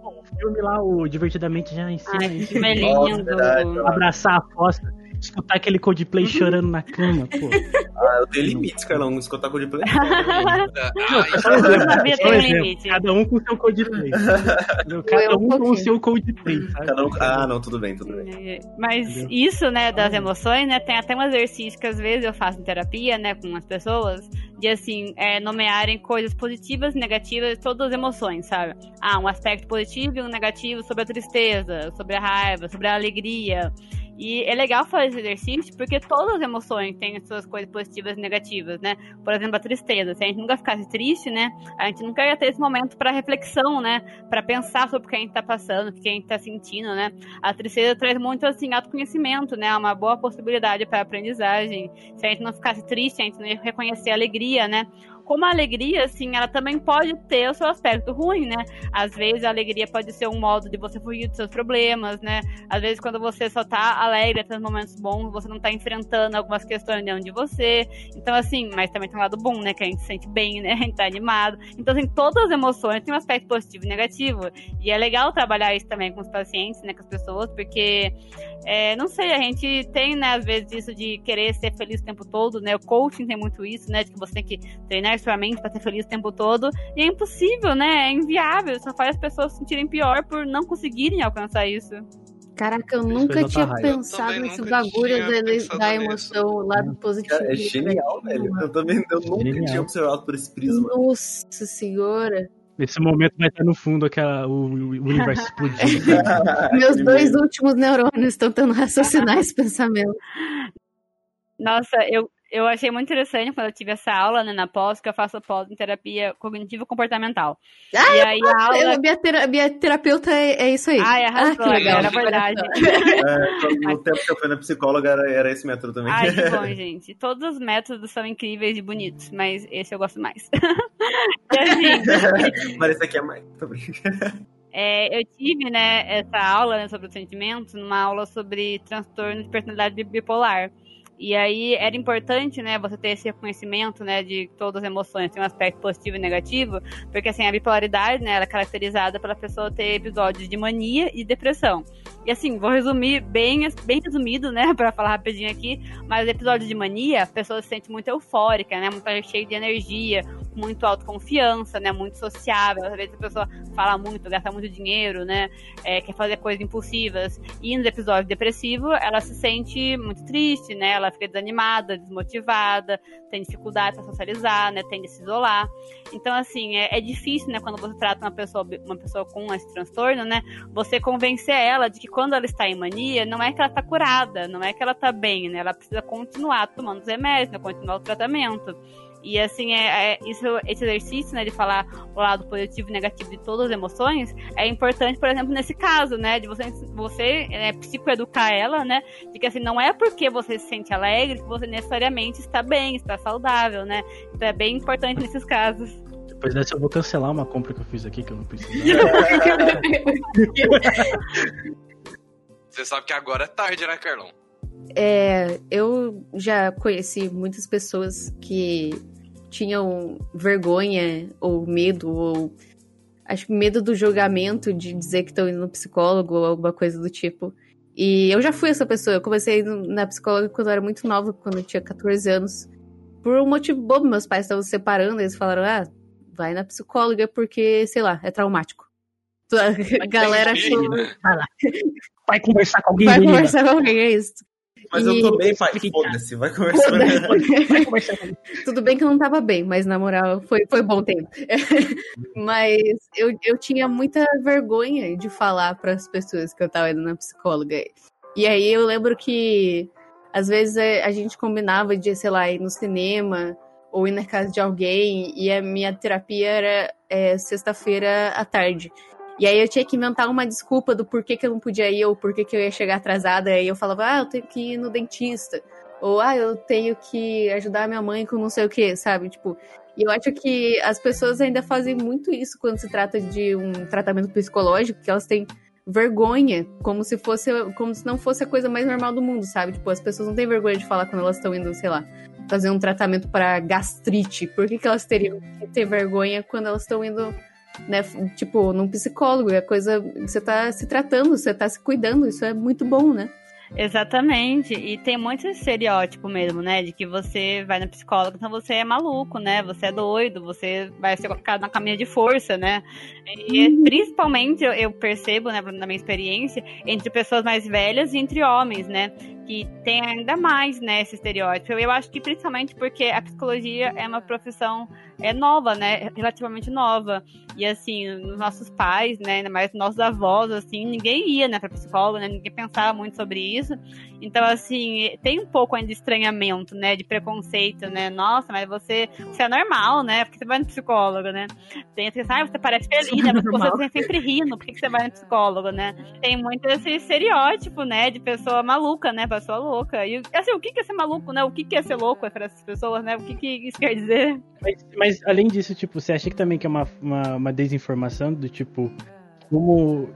Bom, o filme lá, o Divertidamente já ensina Ai, isso. que filme Nossa, verdade. Abraçar a fossa, escutar aquele Coldplay chorando na cama, pô. Ah, eu tenho limites, cara, não escutar com de play. Ai, Eu sabia Só ter um exemplo, limite. Cada um com seu Coldplay. Cada um com o seu Coldplay, sabe? Cada um- Ah, não, tudo bem, tudo bem. Mas Entendeu? isso, né, das emoções, né, tem até um exercício que às vezes eu faço em terapia, né, com as pessoas, de assim, é, nomearem coisas positivas e negativas de todas as emoções, sabe? Ah, um aspecto positivo e um negativo sobre a tristeza, sobre a raiva, sobre a alegria. E é legal fazer exercício porque todas as emoções têm as suas coisas positivas e negativas, né? Por exemplo, a tristeza. Se a gente nunca ficasse triste, né? A gente nunca ia ter esse momento para reflexão, né? Para pensar sobre o que a gente tá passando, o que a gente tá sentindo, né? A tristeza traz muito assim autoconhecimento, né? Uma boa possibilidade para aprendizagem. Se a gente não ficasse triste, a gente não ia reconhecer a alegria, né? Como a alegria, assim, ela também pode ter o seu aspecto ruim, né? Às vezes a alegria pode ser um modo de você fugir dos seus problemas, né? Às vezes quando você só tá alegre, tem momentos bons, você não tá enfrentando algumas questões dentro de você. Então, assim, mas também tem um lado bom, né? Que a gente se sente bem, né? A gente tá animado. Então, assim, todas as emoções têm um aspecto positivo e negativo. E é legal trabalhar isso também com os pacientes, né? Com as pessoas, porque é, não sei, a gente tem, né, às vezes, isso de querer ser feliz o tempo todo, né? O coaching tem muito isso, né? De que você tem que treinar sua mente pra ser feliz o tempo todo. E é impossível, né? É inviável. Só faz as pessoas se sentirem pior por não conseguirem alcançar isso. Caraca, eu Isso nunca tinha pensado nesse bagulho da, da emoção, o lado positivo. Cara, é genial, velho. Eu também eu nunca Genial. tinha observado por esse prisma. Nossa senhora. Nesse momento vai estar no fundo aquela, o, o universo explodindo. Meus dois últimos neurônios estão tentando raciocinar esse pensamento. Nossa, eu, eu achei muito interessante quando eu tive essa aula, né, na pós, que eu faço pós em terapia cognitivo-comportamental. Ah, e aí a aula... Eu- minha, tera- minha terapeuta é, é isso aí. Ai, Ah, arrasou, legal. era verdade. É, no tempo que eu fui na psicóloga era, era esse método também. Ai, que bom, gente. Todos os métodos são incríveis e bonitos, mas esse eu gosto mais. e assim, Mas esse aqui é mais. É, eu tive, né, essa aula né, sobre os sentimentos, numa aula sobre transtorno de personalidade bi- bipolar. E aí era importante, né, você ter esse reconhecimento, né, de que todas as emoções têm um aspecto positivo e negativo, porque assim, a bipolaridade, né, ela é caracterizada pela pessoa ter episódios de mania e depressão. E assim, vou resumir bem, bem resumido, né, pra falar rapidinho aqui, mas episódios de mania, a pessoa se sente muito eufórica, né, muito cheia de energia, muito autoconfiança, né, muito sociável, às vezes a pessoa fala muito, gasta muito dinheiro, né, é, quer fazer coisas impulsivas. E nos episódios depressivos, ela se sente muito triste, né, ela fica desanimada, desmotivada, tem dificuldade para socializar, né, tende a se isolar. Então, assim, é, é difícil, né, quando você trata uma pessoa, uma pessoa com esse transtorno, né, você convencer ela de que quando ela está em mania, não é que ela está curada, não é que ela está bem, né, ela precisa continuar tomando os remédios, né, continuar o tratamento. E assim, é, é- isso, esse exercício, né, de falar o lado positivo e negativo de todas as emoções, é importante, por exemplo, nesse caso, né, de você, você é, psicoeducar ela, né, de que assim, não é porque você se sente alegre que você necessariamente está bem, está saudável, né. Então é bem importante nesses casos. Depois dessa eu vou cancelar uma compra que eu fiz aqui que eu não preciso. Você sabe que agora é tarde, né, Carlão? É, eu já conheci muitas pessoas que tinham vergonha ou medo, ou acho que medo do julgamento de dizer que estão indo no psicólogo ou alguma coisa do tipo. E eu já fui essa pessoa. Eu comecei na psicóloga quando eu era muito nova, quando eu tinha 14 anos. Por um motivo bobo, meus pais estavam se separando, eles falaram: ah, vai na psicóloga porque, sei lá, é traumático. A galera achou. Vai conversar com alguém, Vai menina. conversar com alguém, é isso. Mas E- eu tô bem, pai. Foda-se, vai conversar. Vai conversar comigo. Tudo bem que eu não tava bem, mas na moral, foi, foi bom tempo. mas eu, eu tinha muita vergonha de falar para as pessoas que eu tava indo na psicóloga. E aí eu lembro que às vezes é, a gente combinava de, sei lá, ir no cinema ou ir na casa de alguém, e a minha terapia era é, sexta-feira à tarde. E aí eu tinha que inventar uma desculpa do porquê que eu não podia ir ou porquê que eu ia chegar atrasada. Aí eu falava, ah, eu tenho que ir no dentista. Ou, ah, eu tenho que ajudar minha mãe com não sei o que, sabe? Tipo, e eu acho que as pessoas ainda fazem muito isso quando se trata de um tratamento psicológico, que elas têm vergonha, como se fosse, como se não fosse a coisa mais normal do mundo, sabe? Tipo, as pessoas não têm vergonha de falar quando elas estão indo, sei lá, fazer um tratamento para gastrite. Por que, que elas teriam que ter vergonha quando elas estão indo, né, tipo, num psicólogo? É coisa, você tá se tratando, você tá se cuidando, isso é muito bom, né? Exatamente. E tem muito esse estereótipo mesmo, né? De que você vai na psicóloga, então você é maluco, né? Você é doido, você vai ser colocado na caminha de força, né? E principalmente eu, eu percebo, né, na minha experiência, entre pessoas mais velhas e entre homens, né? Que tem ainda mais, né, esse estereótipo. Eu acho que principalmente porque a psicologia é uma profissão é nova, né? Relativamente nova. E assim, nos nossos pais, né? Ainda mais nossos avós, assim, ninguém ia, né, pra psicóloga, né? Ninguém pensava muito sobre isso. Então, assim, tem um pouco ainda de estranhamento, né? De preconceito, né? Nossa, mas você, você é normal, né? Porque você vai no psicólogo, né? Tem essa questão, ah, você parece feliz, né? Mas você tá sempre rindo, por que você vai no psicólogo, né? Tem muito esse estereótipo, né? De pessoa maluca, né? Pessoa louca. E, assim, o que que é ser maluco, né? O que que é ser louco para essas pessoas, né? O que que isso quer dizer? Mas, mas além disso, tipo, você acha que também que é uma, uma, uma desinformação do tipo, como.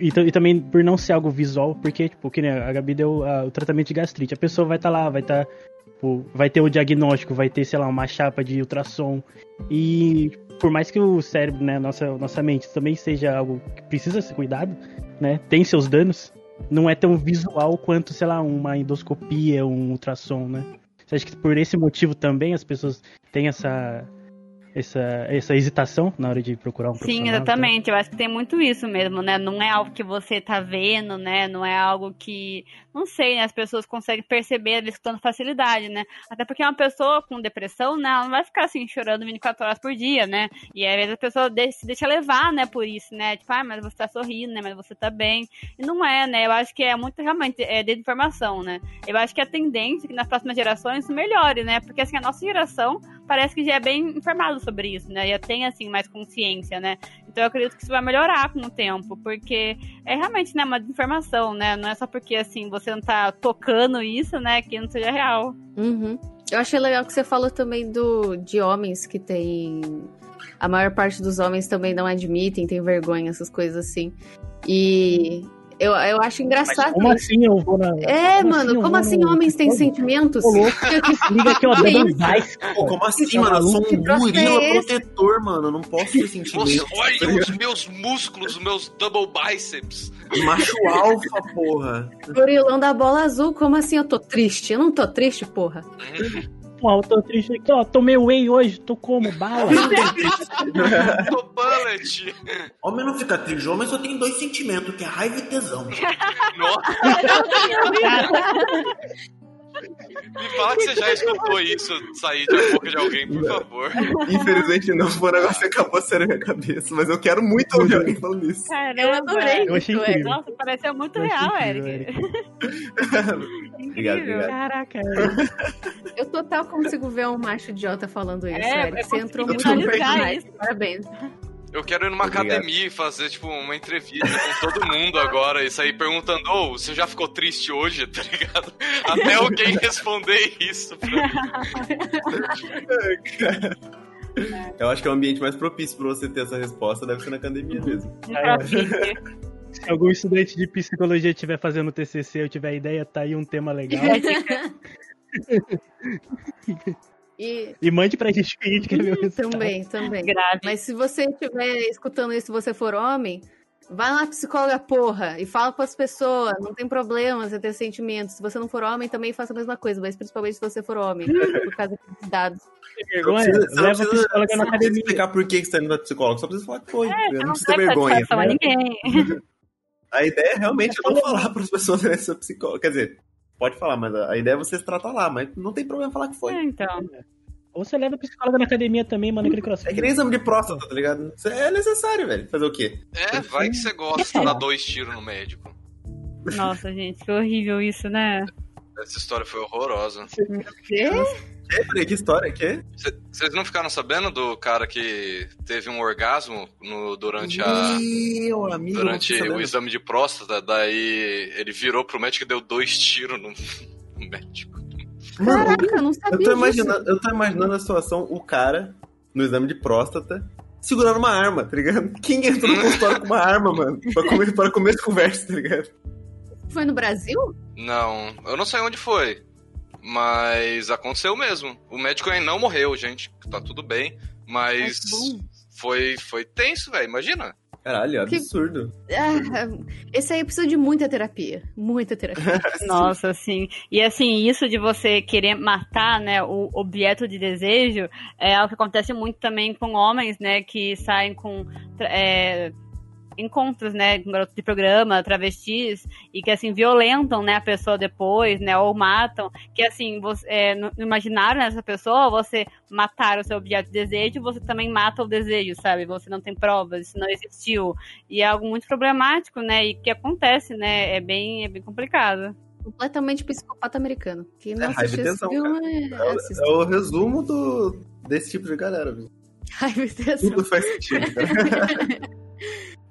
E, e também por não ser algo visual, porque, tipo, que nem a Gabi deu ah, o tratamento de gastrite. A pessoa vai estar lá, vai estar. vai ter o diagnóstico, vai ter, sei lá, uma chapa de ultrassom. E por mais que o cérebro, né, nossa, nossa mente também seja algo que precisa ser cuidado, né? Tem seus danos, não é tão visual quanto, sei lá, uma endoscopia, um ultrassom, né? Você acha que por esse motivo também as pessoas têm essa essa, essa hesitação na hora de procurar um? Sim, exatamente. Eu acho que tem muito isso mesmo, né? Não é algo que você tá vendo, né? Não é algo que. Não sei, né? As pessoas conseguem perceber vezes, com tanta facilidade, né? Até porque uma pessoa com depressão, né? Ela não vai ficar assim chorando 24 horas por dia, né? E às vezes a pessoa de- se deixa levar, né? Por isso, né? Tipo, ah, mas você tá sorrindo, né? Mas você tá bem. E não é, né? Eu acho que é muito realmente é desinformação, né? Eu acho que a tendência é que nas próximas gerações isso melhore, né? Porque assim, a nossa geração parece que já é bem informado sobre isso, né? Já tem, assim, mais consciência, né? Então eu acredito que isso vai melhorar com o tempo, porque é realmente, né, uma desinformação, né? Não é só porque, assim, você não tá tocando isso, né, que não seja real. Uhum. Eu achei legal que você falou também do, de homens que tem. A maior parte dos homens também não admitem, tem vergonha, essas coisas assim. E eu, eu acho engraçado. Como assim eu vou na. É, como assim mano, eu como assim no homens têm sentimentos? Liga aqui, ó. Pô, como assim, mano? Eu sou um é gorila esse? protetor, mano. Eu não posso ter sentimentos. Olha os meus músculos, os meus double biceps. Macho alfa, porra. Gorilão da bola azul, como assim eu tô triste? Eu não tô triste, porra. Ó, eu tô triste aqui, ó. Tomei whey hoje, tô como? Bala. Tô bullet. Homem não fica triste, homem só tem dois sentimentos, que é raiva e tesão. Nossa. Me fala que você já escutou isso sair da boca de alguém, por favor. Infelizmente não, um negócio acabou sendo na minha cabeça, mas eu quero muito ouvir alguém falando isso. Caramba! Eu adorei. Eu achei isso, incrível. Nossa, pareceu muito Eu real, incrível, Eric. Obrigado, obrigado. Caraca. Eu total consigo ver um macho idiota falando isso, É, Eric. eu Você entrou muito no personagem. Parabéns. Eu quero ir numa Obrigado. academia e fazer, tipo, uma entrevista com todo mundo agora e sair perguntando, ô, você já ficou triste hoje, tá ligado? Até alguém responder isso pra mim. Eu acho que é o ambiente mais propício pra você ter essa resposta, deve ser na academia mesmo. Se algum estudante de psicologia estiver fazendo TCC ou tiver ideia, tá aí um tema legal. E E mande pra gente que a gente quer ver o resultado. também, também. Grave. Mas se você estiver escutando isso e você for homem, vai lá na psicóloga, porra, e fala com as pessoas. Não tem problema você ter sentimentos. Se você não for homem, também faça a mesma coisa, mas principalmente se você for homem, por causa desses dados. Vergonha, Você não precisa- leva você não psicóloga precisa explicar por que você tá indo na psicóloga, só precisa falar que foi. É, eu não não precisa ter deve vergonha. satisfação a ninguém. A ideia realmente é não falar para as pessoas irem na psicóloga. Quer dizer, pode falar, mas a ideia é você se tratar lá, mas não tem problema falar que foi. É, então. Ou você leva a psicóloga na academia também, manda aquele crossfit. É que nem exame de próstata, tá ligado? Isso é necessário, velho. Fazer o quê? É, vai que você gosta de dar dois tiros no médico. Nossa, gente, que horrível isso, né? Essa história foi horrorosa. Quê? Que? Peraí, que história? Que? Cê- Vocês não ficaram sabendo do cara que teve um orgasmo no- durante a. Meu amigo, Durante o exame de próstata, daí ele virou pro médico e deu dois tiros no, no médico. Mano, Caraca, eu não sabia eu tô, disso. imaginando, eu tô imaginando a situação, o cara, no exame de próstata, segurando uma arma, tá ligado? Quem entrou no consultório com uma arma, mano? Pra comer, comer de conversa, tá ligado? Foi no Brasil? Não, eu não sei onde foi. Mas aconteceu mesmo. O médico ainda não morreu, gente. Tá tudo bem. Mas Ai, que foi, foi tenso, velho. Imagina. Caralho, Que- absurdo. Ah, esse aí precisa de muita terapia. Muita terapia. Nossa, assim. E assim, isso de você querer matar, né, o objeto de desejo é algo que acontece muito também com homens, né, que saem com é, encontros, né, com garotos de programa, travestis, e que, assim, violentam, né, a pessoa depois, né, ou matam, que, assim, você, é, no imaginário dessa pessoa, você matar o seu objeto de desejo, você também mata o desejo, sabe? Você não tem provas, isso não existiu. E é algo muito problemático, né, e que acontece, né, é bem, é bem complicado. Completamente psicopata americano. Quem não É raiva assistiu esse filme é... assista. É o resumo do, desse tipo de galera, viu? Raiva e tensão. Tudo faz sentido.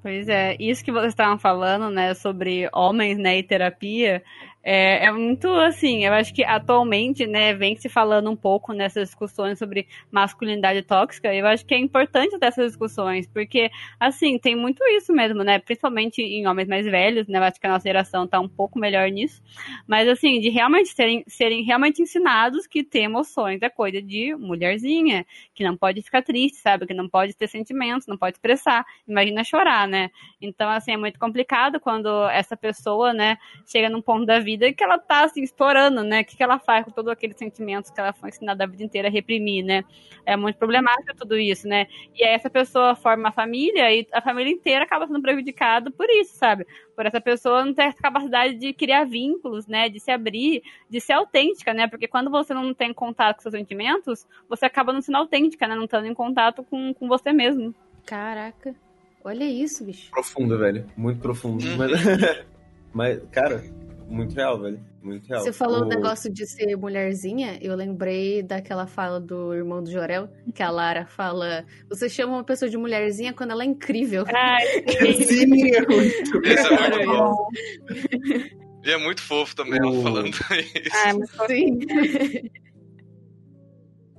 Pois é, isso que vocês estavam falando, né, sobre homens, né, e terapia, é, é muito assim, eu acho que atualmente, né, vem se falando um pouco nessas discussões sobre masculinidade tóxica, eu acho que é importante dessas discussões, porque, assim, tem muito isso mesmo, né, principalmente em homens mais velhos, né, eu acho que a nossa geração tá um pouco melhor nisso, mas, assim, de realmente serem, serem realmente ensinados que ter emoções é coisa de mulherzinha, que não pode ficar triste, sabe, que não pode ter sentimentos, não pode expressar, imagina chorar, né? Então, assim, é muito complicado quando essa pessoa, né, chega num ponto da vida que ela tá, assim, estourando, né? O que, que ela faz com todos aqueles sentimentos que ela foi ensinada a vida inteira a reprimir, né? É muito problemático tudo isso, né? E aí essa pessoa forma uma família e a família inteira acaba sendo prejudicada por isso, sabe? Por essa pessoa não ter essa capacidade de criar vínculos, né? De se abrir, de ser autêntica, né? Porque quando você não tem contato com seus sentimentos, você acaba não sendo autêntica, né? Não estando em contato com, com você mesmo. Caraca. Olha isso, bicho. profundo, velho. Muito profundo. Uhum. Mas, mas, cara, muito real, velho. Muito real. Você falou o O- negócio de ser mulherzinha, eu lembrei daquela fala do irmão do Jorel, que a Lara fala: Você chama uma pessoa de mulherzinha quando ela é incrível. Ai, Sim, é muito Isso é muito bom. E é muito fofo também ela falando isso. ai, mas Sim.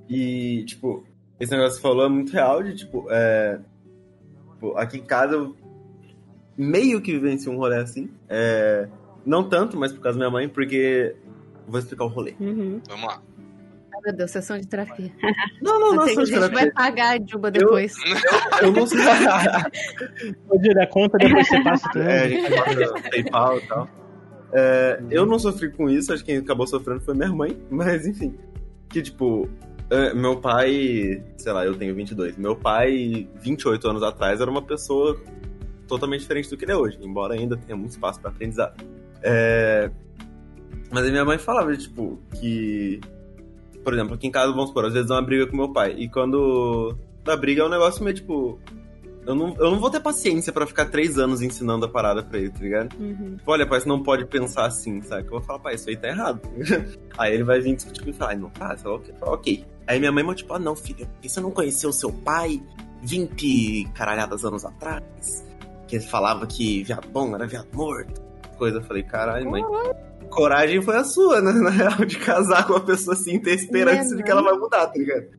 E, tipo, esse negócio que você falou é muito real de, tipo, é... tipo, aqui em casa eu meio que vivenciei um rolê assim. É... Não tanto, mas por causa da minha mãe, porque... Vou explicar o rolê. Uhum. Vamos lá. Ai, meu Deus, sessão de terapia. Não, não, não, Eu sei que só a de gente vai terapia. pagar a Juba depois. Eu não sei. Pode ir da conta, depois você passa tudo. É, a gente passa PayPal e tal. É, eu não sofri com isso, acho que quem acabou sofrendo foi minha mãe, mas enfim. Que tipo, é, meu pai, sei lá, eu tenho 22. Meu pai, 28 anos atrás, era uma pessoa totalmente diferente do que ele é hoje, embora ainda tenha muito espaço para aprendizado. É, mas a minha mãe falava, tipo, que. Por exemplo, aqui em casa, vamos supor, às vezes dá uma briga com meu pai. E quando dá briga é um negócio meio tipo. Eu não, eu não vou ter paciência pra ficar três anos ensinando a parada pra ele, tá ligado? Uhum. Tipo, olha, pai, você não pode pensar assim, sabe? Que eu vou falar, pai, isso aí tá errado. aí ele vai vir discutir comigo e falar, "Ai, não tá, sei lá o quê. Falo, ok. Aí minha mãe, tipo, ah, não, filho, porque você não conheceu seu pai 20 caralhadas anos atrás? Que ele falava que viado bom era viado morto. Coisa, eu falei, caralho, mãe. Coragem foi a sua, né? Na real, de casar com uma pessoa assim e ter esperança Né, de que ela vai mudar, tá ligado?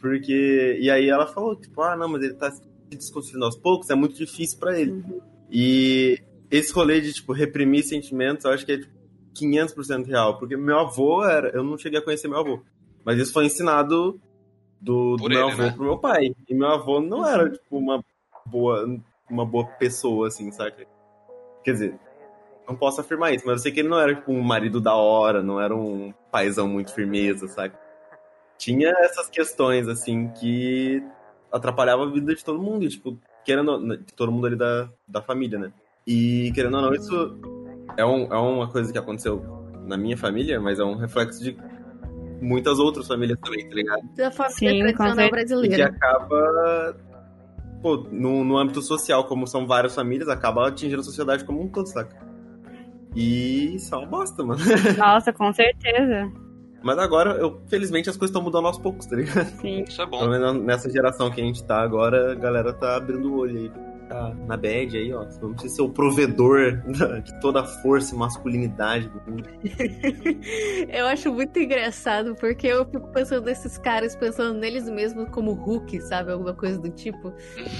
Porque. E aí ela falou, tipo, ah, não, mas ele tá se desconstruindo aos poucos, é muito difícil pra ele. E esse rolê de, tipo, reprimir sentimentos, eu acho que é, tipo, 500% real. Porque meu avô era. Eu não cheguei a conhecer meu avô. Mas isso foi ensinado do, do Por meu ele, avô né? pro meu pai. E meu avô não era, tipo, uma boa, uma boa pessoa, assim, saca? Quer dizer, não posso afirmar isso, mas eu sei que ele não era, tipo, um marido da hora, não era um paizão muito firmeza, saca? Tinha essas questões, assim, que atrapalhavam a vida de todo mundo, e, tipo, querendo, de todo mundo ali da, da família, né? E, querendo ou não, isso é, um, é uma coisa que aconteceu na minha família, mas é um reflexo de muitas outras famílias também, tá ligado? Da família Sim, tradicional certeza. E que brasileira. acaba, pô, no, no âmbito social, como são várias famílias, acaba atingindo a sociedade como um todo, saca? E isso é uma bosta, mano. Nossa, com certeza. Mas agora, eu, felizmente, as coisas estão mudando aos poucos, tá ligado? Sim. Isso é bom. Pelo menos nessa geração que a gente tá agora, a galera tá abrindo o olho aí. Tá na bad aí, ó. Você não precisa ser o provedor de toda a força e masculinidade do mundo. Eu acho muito engraçado, porque eu fico pensando nesses caras, pensando neles mesmos como Hulk, sabe? Alguma coisa do tipo.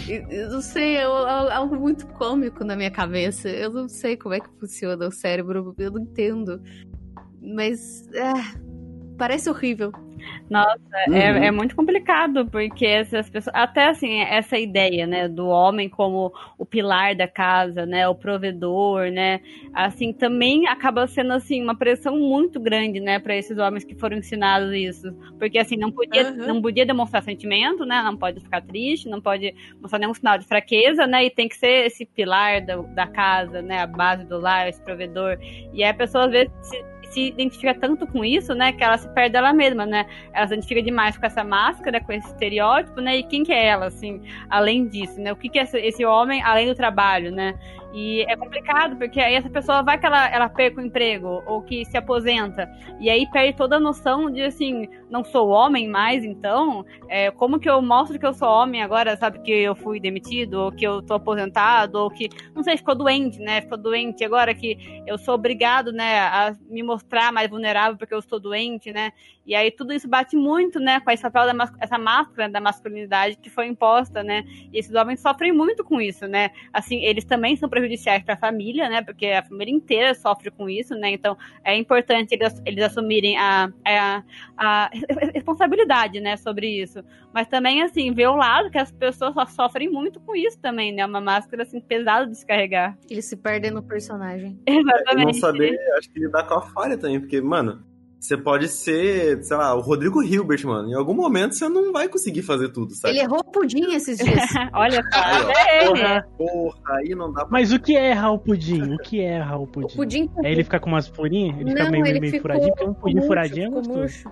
Eu não sei, é al- algo muito cômico na minha cabeça. Eu não sei como é que funciona o cérebro, eu não entendo. Mas. ah, parece horrível. Nossa, Uhum. é, é muito complicado, porque essas pessoas. Até assim, essa ideia, né, do homem como o pilar da casa, né? O provedor, né? Assim, também acaba sendo assim, uma pressão muito grande, né, para esses homens que foram ensinados isso. Porque assim, não podia, Uhum. não podia demonstrar sentimento, né? Não pode ficar triste, não pode mostrar nenhum sinal de fraqueza, né? E tem que ser esse pilar da, da casa, né? A base do lar, esse provedor. E aí a pessoa às vezes se, se identifica tanto com isso, né? Que ela se perde ela mesma, né? Ela se identifica demais com essa máscara, com esse estereótipo, né? E quem que é ela, assim, além disso, né? O que que é esse, homem além do trabalho, né? E é complicado, porque aí essa pessoa vai que ela, ela perca o emprego, ou que se aposenta, e aí perde toda a noção de, assim, não sou homem mais, então, é, como que eu mostro que eu sou homem agora, sabe, que eu fui demitido, ou que eu tô aposentado, ou que, não sei, ficou doente, né? Ficou doente agora que eu sou obrigado, né, a me mostrar mais vulnerável porque eu estou doente, né? E aí tudo isso bate muito, né, com esse papel da essa máscara da masculinidade que foi imposta, né? E esses homens sofrem muito com isso, né? Assim, eles também são prejudiciais para a família, né? Porque a família inteira sofre com isso, né? Então é importante eles, eles assumirem a, a, a responsabilidade, né, sobre isso. Mas também, assim, ver o lado que as pessoas só sofrem muito com isso também, né? Uma máscara, assim, pesada de descarregar. Eles se perdem no personagem. E não Exatamente. saber, acho que lidar com a falha também, porque, mano, você pode ser, sei lá, o Rodrigo Hilbert, mano. Em algum momento você não vai conseguir fazer tudo, sabe? Ele errou pudim esses dias. Olha só, Aí, ó. é ele. Porra. Porra, aí não dá pra. Mas o que é errar o pudim? O que é errar o o pudim? pudim Aí ele fica com umas furinhas? Ele fica Não, meio, ele meio ficou furadinho, porque um pudim murcho, furadinho é gostoso.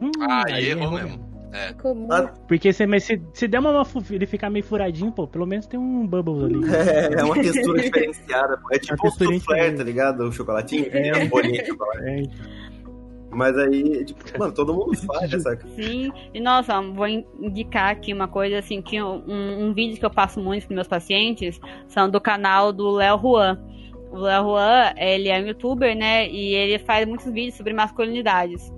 Hum, Ah, aí errou mesmo. Ficou murcho. Ah, Porque se, mas se, se der uma, ele ficar meio furadinho, pô, pelo menos tem um bubbles ali. É, é uma textura diferenciada. pô. É tipo o texturinha soufflé, tá ligado? O chocolatinho, É. é um bolinho de chocolate. É, Mas aí, tipo, mano, todo mundo faz, saca? Sim, e nossa, vou in- indicar aqui uma coisa assim, que um, um vídeo que eu passo muito para meus pacientes são do canal do Léo Juan. O Léo Juan, ele é um youtuber, né, e ele faz muitos vídeos sobre masculinidades.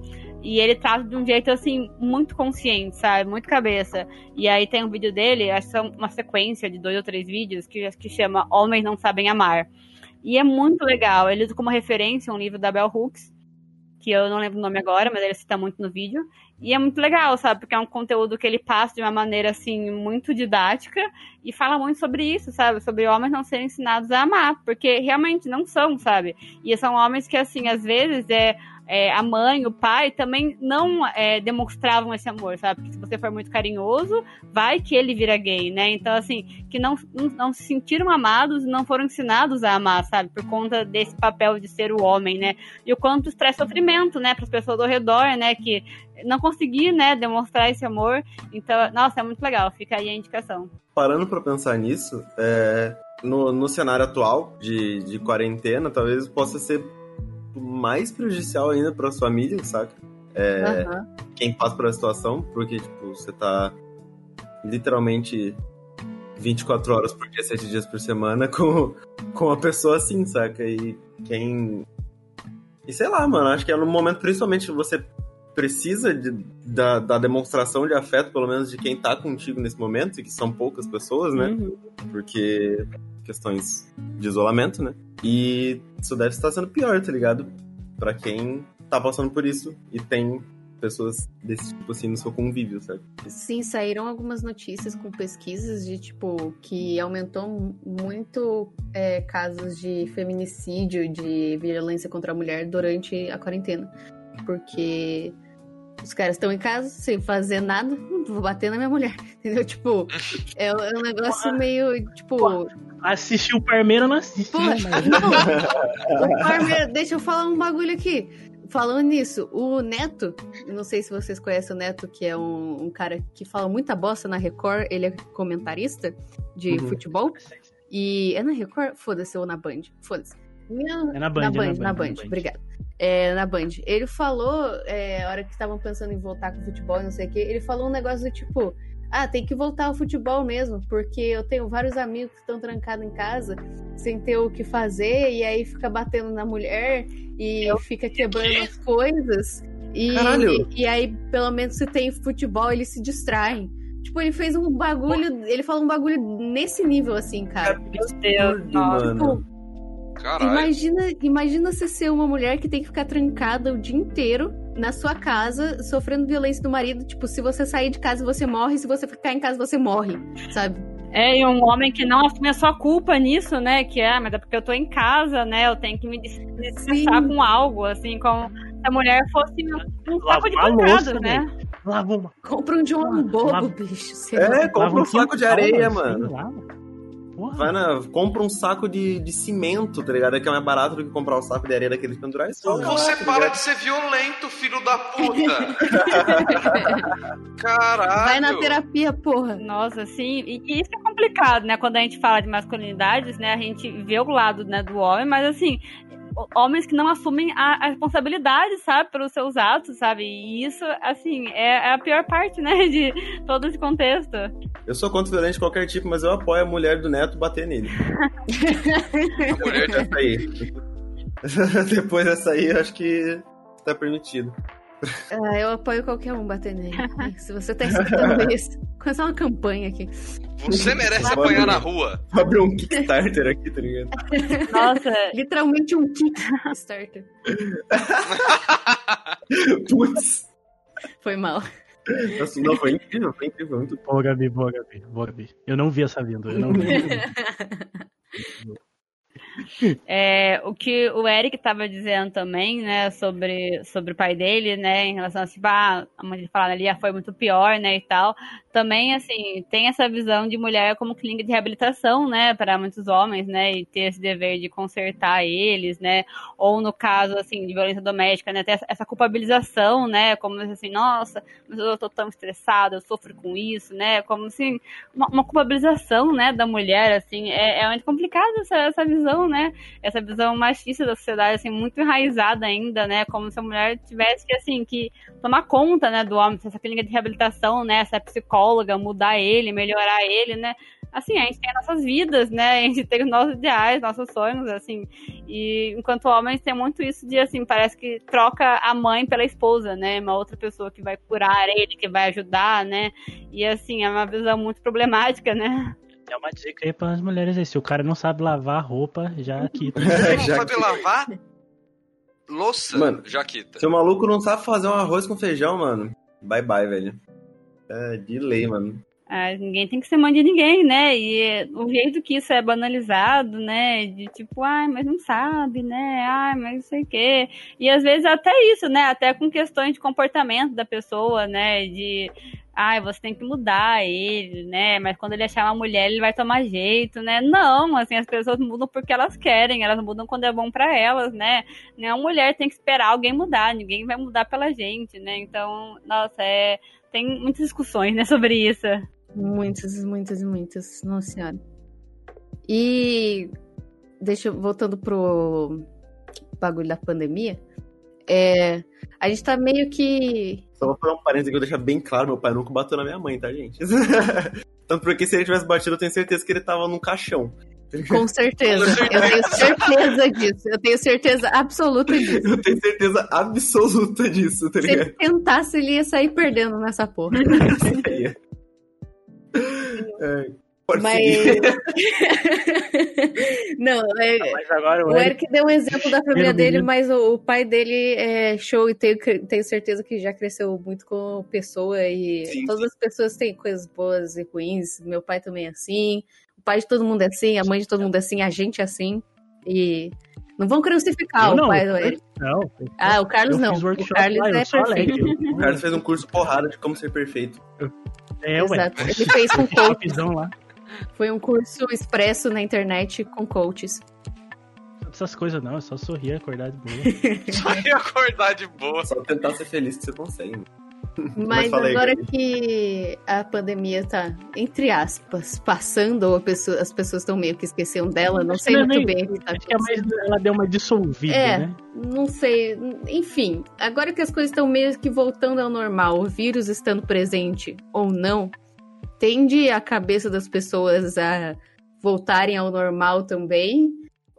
E ele trata de um jeito, assim, muito consciente, sabe? Muito cabeça. E aí tem um vídeo dele, acho que são uma sequência de dois ou três vídeos, que, que chama Homens Não Sabem Amar. E é muito legal. Ele usa como referência um livro da Bell Hooks, que eu não lembro o nome agora, mas ele cita muito no vídeo. E é muito legal, sabe? Porque é um conteúdo que ele passa de uma maneira, assim, muito didática e fala muito sobre isso, sabe? Sobre homens não serem ensinados a amar, porque realmente não são, sabe? E são homens que, assim, às vezes é. É, a mãe, o pai também não é, demonstravam esse amor, sabe? Porque se você for muito carinhoso, vai que ele vira gay, né? Então, assim, que não, não, se sentiram amados não foram ensinados a amar, sabe? Por conta desse papel de ser o homem, né? E o quanto isso traz sofrimento, né? Para as pessoas ao redor, né? Que não conseguir, né? Demonstrar esse amor. Então, nossa, é muito legal. Fica aí a indicação. Parando pra pensar nisso, é, no, no cenário atual de, de quarentena, talvez possa ser mais prejudicial ainda para as famílias, saca? É, Aham. quem passa por a situação, porque, tipo, você tá literalmente 24 horas por dia, 7 dias por semana com, com uma pessoa assim, saca? E quem. E sei lá, mano, acho que é no momento, principalmente, você precisa de- da, da demonstração de afeto, pelo menos de quem tá contigo nesse momento, e que são poucas pessoas, né? Uhum. Porque questões de isolamento, né? E isso deve estar sendo pior, tá ligado? Pra quem tá passando por isso e tem pessoas desse tipo assim no seu convívio, sabe? Sim, saíram algumas notícias com pesquisas de tipo que aumentou mu- muito é, casos de feminicídio, de violência contra a mulher durante a quarentena. Porque Os caras estão em casa, sem fazer nada, vou bater na minha mulher. Entendeu? Tipo, é, é um negócio meio, tipo. Assistir o Parmeira não assiste, Pô, né? Não. O Parmeira, deixa eu falar um bagulho aqui. Falando nisso, o Neto, não sei se vocês conhecem o Neto, que é um, um cara que fala muita bosta na Record, ele é comentarista de Uhum. futebol. E é na Record? Foda-se, ou na Band? Foda-se. É na Band, na é Band, na na Band, Band, na Band. obrigada. É, na Band. Ele falou, é, a hora que estavam pensando em voltar com o futebol e não sei o quê, ele falou um negócio do tipo: ah, tem que voltar ao futebol mesmo, porque eu tenho vários amigos que estão trancados em casa sem ter o que fazer, e aí fica batendo na mulher e fica quebrando as coisas. E, Caralho. e aí, pelo menos, se tem futebol, eles se distraem. Tipo, ele fez um bagulho, ele falou um bagulho nesse nível, assim, cara. Meu Deus, nossa. mano. Caralho. Imagina, imagina você ser uma mulher que tem que ficar trancada o dia inteiro na sua casa, sofrendo violência do marido. Tipo, se você sair de casa, você morre. Se você ficar em casa, você morre, sabe? É, e um homem que não assume a sua culpa nisso, né? Que é, mas é porque eu tô em casa, né? Eu tenho que me Sim. com algo, assim, como se a mulher fosse um, saco de Lavar a pancadas, louça, né? Lava uma. Compra um de um Ah, bobo, bicho. É, compra um saco de areia, mano. Porra. Vai na, compra um saco de, de cimento, tá ligado? Que é mais barato do que comprar um saco de areia daqueles pendurais. Você tá para de ser violento, filho da puta! Caralho! Vai na terapia, porra. Nossa, sim. E, e isso é complicado, né? Quando a gente fala de masculinidades, né? A gente vê o lado né, do homem, mas assim, homens que não assumem a, a responsabilidade, sabe, pelos seus atos, sabe? E isso, assim, é, é a pior parte, né? De todo esse contexto. Eu sou contra violência de qualquer tipo, mas eu apoio a mulher do neto bater nele. A mulher de Essa aí. Depois dessa aí, eu acho que tá permitido. Ah, eu apoio qualquer um bater nele. Se você tá escutando isso, começar uma campanha aqui. Você merece apanhar na rua. Vou abrir um Kickstarter aqui, tá ligado? Nossa, Literalmente um Kickstarter. Putz. Foi mal. Nossa, não, foi incrível, foi incrível. Muito Boa, Gabi, boa, Gabi, boa, Gabi. Eu não vi essa vindo, eu não vi. É, o que o Eric estava dizendo também, né, sobre, sobre o pai dele, né, em relação a, tipo, ah, a mãe dele falando ali, ah, foi muito pior, né, e tal. Também, assim, tem essa visão de mulher como clínica de reabilitação, né, para muitos homens, né, e ter esse dever de consertar eles, né, ou no caso, assim, de violência doméstica, né, ter essa, culpabilização, né, como assim, nossa, mas eu tô tão estressada, eu sofro com isso, né, como assim, uma, uma culpabilização, né, da mulher, assim, é, é muito complicado essa, essa visão, né, essa visão machista da sociedade, assim, muito enraizada ainda, né, como se a mulher tivesse que, assim, que tomar conta, né, do homem, essa clínica de reabilitação, né, essa psicóloga, mudar ele, melhorar ele, né, assim, a gente tem as nossas vidas, né, a gente tem os nossos ideais, nossos sonhos, assim, e enquanto homens tem muito isso de, assim, parece que troca a mãe pela esposa, né, uma outra pessoa que vai curar ele, que vai ajudar, né, e, assim, é uma visão muito problemática, né. É uma dica aí para as mulheres aí. Se o cara não sabe lavar a roupa, já quita. Você não Já sabe lavar? Louça, Mano, Jaquita. Se o maluco não sabe fazer um arroz com feijão, mano, bye bye, velho. É de lei, mano. Ah, ninguém tem que ser mãe de ninguém, né? E o jeito que isso é banalizado, né? De tipo, ai, mas não sabe, né? Ai, mas não sei o quê. E às vezes até isso, né? Até com questões de comportamento da pessoa, né? De, ai, você tem que mudar ele, né? Mas quando ele achar uma mulher, ele vai tomar jeito, né? Não, assim, as pessoas mudam porque elas querem, elas mudam quando é bom pra elas, né? Nenhuma mulher tem que esperar alguém mudar, ninguém vai mudar pela gente, né? Então, nossa, é. Tem muitas discussões, né, sobre isso. Muitas, muitas, muitas. Nossa senhora. E deixa eu- voltando pro bagulho da pandemia. É, a gente tá meio que. Só vou fazer um parênteses que eu deixar bem claro, meu pai nunca bateu na minha mãe, tá, gente? Tanto porque se ele tivesse batido, eu tenho certeza que ele tava num caixão. Com certeza. Eu tenho certeza disso. Eu tenho certeza absoluta disso. Eu tenho certeza absoluta disso, tá Se ele ligado? tentasse, ele ia sair perdendo nessa porra. É, pode Mas. Não, é, Mas agora o O Eric Eric deu um exemplo da família Primeiro dele, menino. mas o, o pai dele é show e tenho, tenho certeza que já cresceu muito com pessoa e Sim, todas as pessoas têm coisas boas e ruins. Meu pai também é assim, pai de todo mundo é assim, a mãe de todo mundo é assim, a gente é assim. E Não vão crucificar Eu o não, pai do Eric. Não, Ah, o Carlos não. O Carlos lá, é perfeito. O Carlos fez um curso porrada de como ser perfeito. É, ué. Exato. Ele fez com coach. Workshopzão lá. Foi um curso expresso na internet com coaches. Essas coisas não, é só sorrir, acordar de boa. Só ia acordar de boa. Só tentar ser feliz que você consegue. Mas aí, agora que a pandemia tá, entre aspas, passando, ou a pessoa- as pessoas estão meio que esquecendo dela, não sei Não é muito nem- bem o que tá Acho que é mais, ela deu uma dissolvida, É. né? Não sei, enfim, agora que as coisas estão meio que voltando ao normal, o vírus estando presente ou não, tende a cabeça das pessoas a voltarem ao normal também?